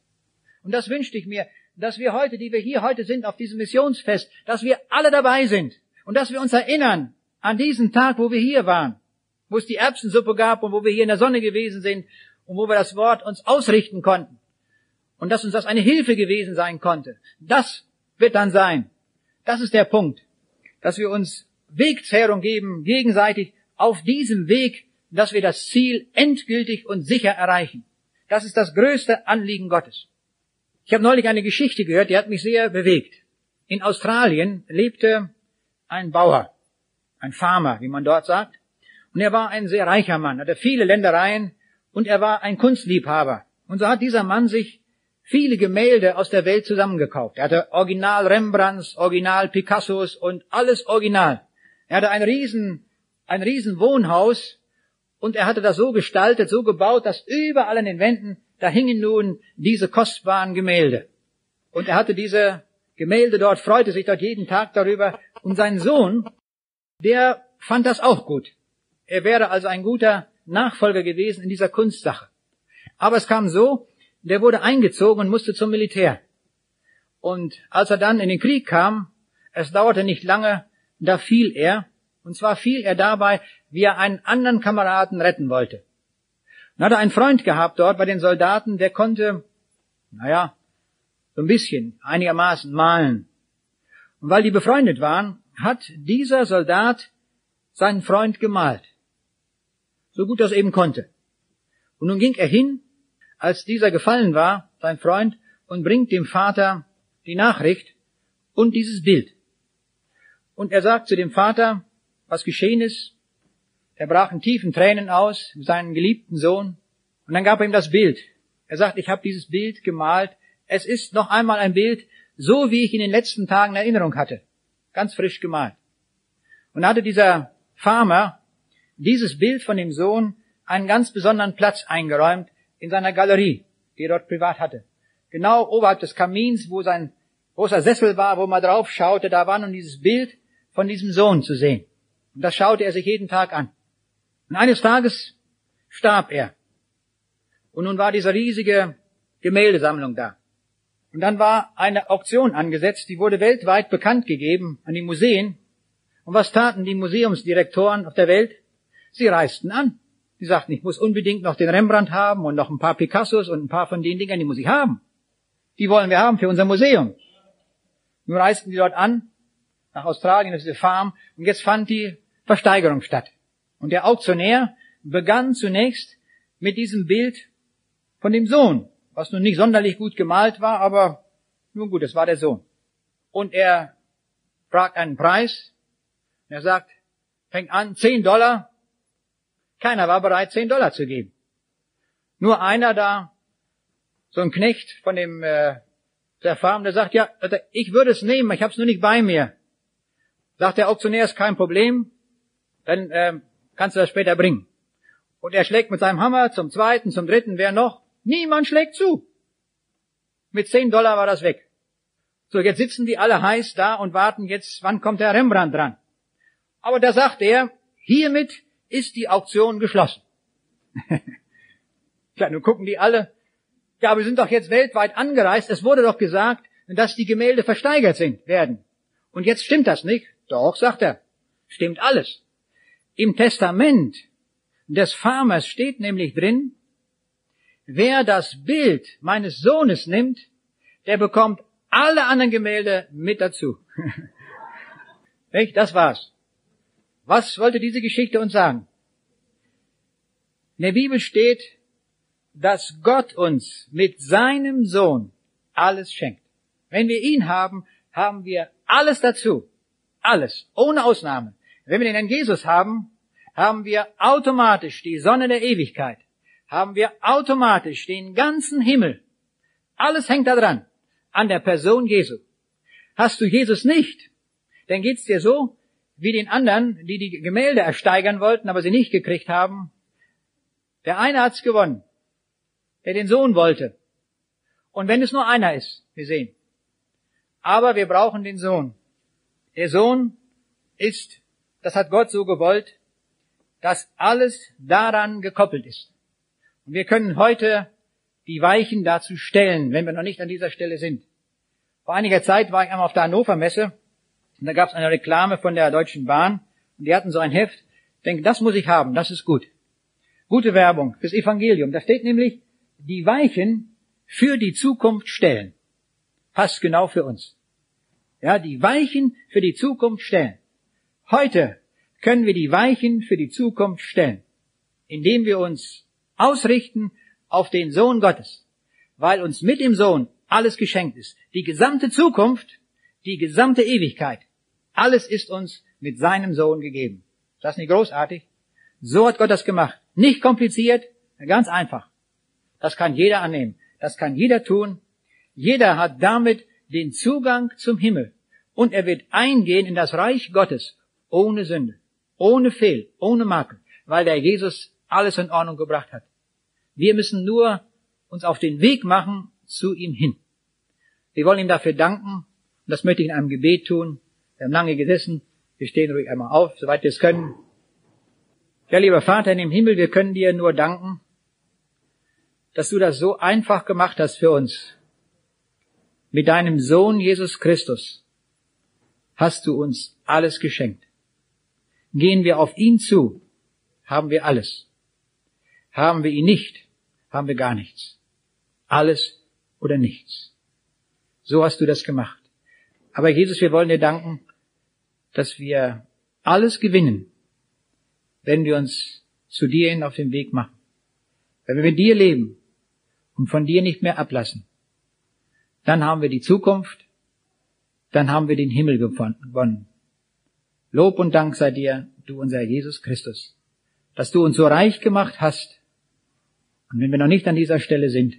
Und das wünschte ich mir, dass wir heute, die wir hier heute sind auf diesem Missionsfest, dass wir alle dabei sind und dass wir uns erinnern an diesen Tag, wo wir hier waren, wo es die Erbsensuppe gab und wo wir hier in der Sonne gewesen sind und wo wir das Wort uns ausrichten konnten und dass uns das eine Hilfe gewesen sein konnte. Das wird dann sein. Das ist der Punkt, dass wir uns Wegzehrung geben, gegenseitig auf diesem Weg, dass wir das Ziel endgültig und sicher erreichen. Das ist das größte Anliegen Gottes. Ich habe neulich eine Geschichte gehört, die hat mich sehr bewegt. In Australien lebte ein Bauer, ein Farmer, wie man dort sagt. Und er war ein sehr reicher Mann, hatte viele Ländereien und er war ein Kunstliebhaber. Und so hat dieser Mann sich viele Gemälde aus der Welt zusammengekauft. Er hatte Original Rembrandts, Original Picassos und alles Original. Er hatte ein riesen, ein riesen Wohnhaus und er hatte das so gestaltet, so gebaut, dass überall an den Wänden da hingen nun diese kostbaren Gemälde. Und er hatte diese Gemälde dort, freute sich dort jeden Tag darüber. Und sein Sohn, der fand das auch gut. Er wäre also ein guter Nachfolger gewesen in dieser Kunstsache. Aber es kam so, der wurde eingezogen und musste zum Militär. Und als er dann in den Krieg kam, es dauerte nicht lange, da fiel er. Und zwar fiel er dabei, wie er einen anderen Kameraden retten wollte. Dann hat er einen Freund gehabt dort bei den Soldaten, der konnte, naja, so ein bisschen, einigermaßen malen. Und weil die befreundet waren, hat dieser Soldat seinen Freund gemalt. So gut er eben konnte. Und nun ging er hin, als dieser gefallen war, sein Freund, und bringt dem Vater die Nachricht und dieses Bild. Und er sagt zu dem Vater, was geschehen ist. Er brach in tiefen Tränen aus, seinen geliebten Sohn, und dann gab er ihm das Bild. Er sagt, ich habe dieses Bild gemalt. Es ist noch einmal ein Bild, so wie ich in den letzten Tagen Erinnerung hatte. Ganz frisch gemalt. Und hatte dieser Farmer dieses Bild von dem Sohn einen ganz besonderen Platz eingeräumt in seiner Galerie, die er dort privat hatte. Genau oberhalb des Kamins, wo sein großer Sessel war, wo man drauf schaute, da war nun dieses Bild von diesem Sohn zu sehen. Und das schaute er sich jeden Tag an. Und eines Tages starb er. Und nun war diese riesige Gemäldesammlung da. Und dann war eine Auktion angesetzt, die wurde weltweit bekannt gegeben an die Museen. Und was taten die Museumsdirektoren auf der Welt? Sie reisten an. Sie sagten, ich muss unbedingt noch den Rembrandt haben und noch ein paar Picassos und ein paar von den Dingern, die muss ich haben. Die wollen wir haben für unser Museum. Nun reisten die dort an, nach Australien, ist diese Farm, und jetzt fand die Versteigerung statt. Und der Auktionär begann zunächst mit diesem Bild von dem Sohn, was nun nicht sonderlich gut gemalt war, aber nun gut, es war der Sohn. Und er fragt einen Preis, er sagt, fängt an, 10 Dollar, keiner war bereit, 10 Dollar zu geben. Nur einer da, so ein Knecht von dem äh, der Farm, der sagt, ja, ich würde es nehmen, ich habe es nur nicht bei mir. Sagt der Auktionär, ist kein Problem, dann äh, kannst du das später bringen. Und er schlägt mit seinem Hammer zum zweiten, zum dritten, wer noch? Niemand schlägt zu. Mit 10 Dollar war das weg. So, jetzt sitzen die alle heiß da und warten jetzt, wann kommt der Rembrandt dran. Aber da sagt er, hiermit ist die Auktion geschlossen. [LAUGHS] ja, nun gucken die alle. Ja, wir sind doch jetzt weltweit angereist. Es wurde doch gesagt, dass die Gemälde versteigert sind, werden. Und jetzt stimmt das nicht. Doch, sagt er. Stimmt alles. Im Testament des Farmers steht nämlich drin, wer das Bild meines Sohnes nimmt, der bekommt alle anderen Gemälde mit dazu. [LAUGHS] das war's. Was wollte diese Geschichte uns sagen? In der Bibel steht, dass Gott uns mit seinem Sohn alles schenkt. Wenn wir ihn haben, haben wir alles dazu. Alles. Ohne Ausnahme. Wenn wir den Herrn Jesus haben, haben wir automatisch die Sonne der Ewigkeit. Haben wir automatisch den ganzen Himmel. Alles hängt daran. An der Person Jesu. Hast du Jesus nicht, dann geht's dir so, wie den anderen, die die Gemälde ersteigern wollten, aber sie nicht gekriegt haben. Der eine hat's gewonnen, der den Sohn wollte. Und wenn es nur einer ist, wir sehen. Aber wir brauchen den Sohn. Der Sohn ist, das hat Gott so gewollt, dass alles daran gekoppelt ist. Und wir können heute die Weichen dazu stellen, wenn wir noch nicht an dieser Stelle sind. Vor einiger Zeit war ich einmal auf der Hannover Messe und da gab es eine Reklame von der Deutschen Bahn und die hatten so ein Heft. Ich denke, das muss ich haben, das ist gut. Gute Werbung fürs Evangelium. Da steht nämlich, die Weichen für die Zukunft stellen. Passt genau für uns. Ja, die Weichen für die Zukunft stellen. Heute können wir die Weichen für die Zukunft stellen, indem wir uns ausrichten auf den Sohn Gottes, weil uns mit dem Sohn alles geschenkt ist. Die gesamte Zukunft, die gesamte Ewigkeit, alles ist uns mit seinem Sohn gegeben. Ist das nicht großartig? So hat Gott das gemacht. Nicht kompliziert, ganz einfach. Das kann jeder annehmen. Das kann jeder tun. Jeder hat damit den Zugang zum Himmel. Und er wird eingehen in das Reich Gottes ohne Sünde, ohne Fehl, ohne Makel, weil der Jesus alles in Ordnung gebracht hat. Wir müssen nur uns auf den Weg machen zu ihm hin. Wir wollen ihm dafür danken. Und das möchte ich in einem Gebet tun. Wir haben lange gesessen. Wir stehen ruhig einmal auf, soweit wir es können. Ja, lieber Vater in dem Himmel, wir können dir nur danken, dass du das so einfach gemacht hast für uns. Mit deinem Sohn Jesus Christus hast du uns alles geschenkt. Gehen wir auf ihn zu, haben wir alles. Haben wir ihn nicht, haben wir gar nichts. Alles oder nichts. So hast du das gemacht. Aber Jesus, wir wollen dir danken, dass wir alles gewinnen, wenn wir uns zu dir hin auf den Weg machen. Wenn wir mit dir leben und von dir nicht mehr ablassen, dann haben wir die Zukunft, dann haben wir den Himmel gewonnen. Lob und Dank sei dir, du unser Jesus Christus, dass du uns so reich gemacht hast. Und wenn wir noch nicht an dieser Stelle sind,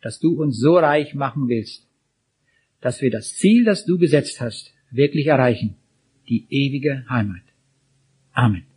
dass du uns so reich machen willst, dass wir das Ziel, das du gesetzt hast, wirklich erreichen, die ewige Heimat. Amen.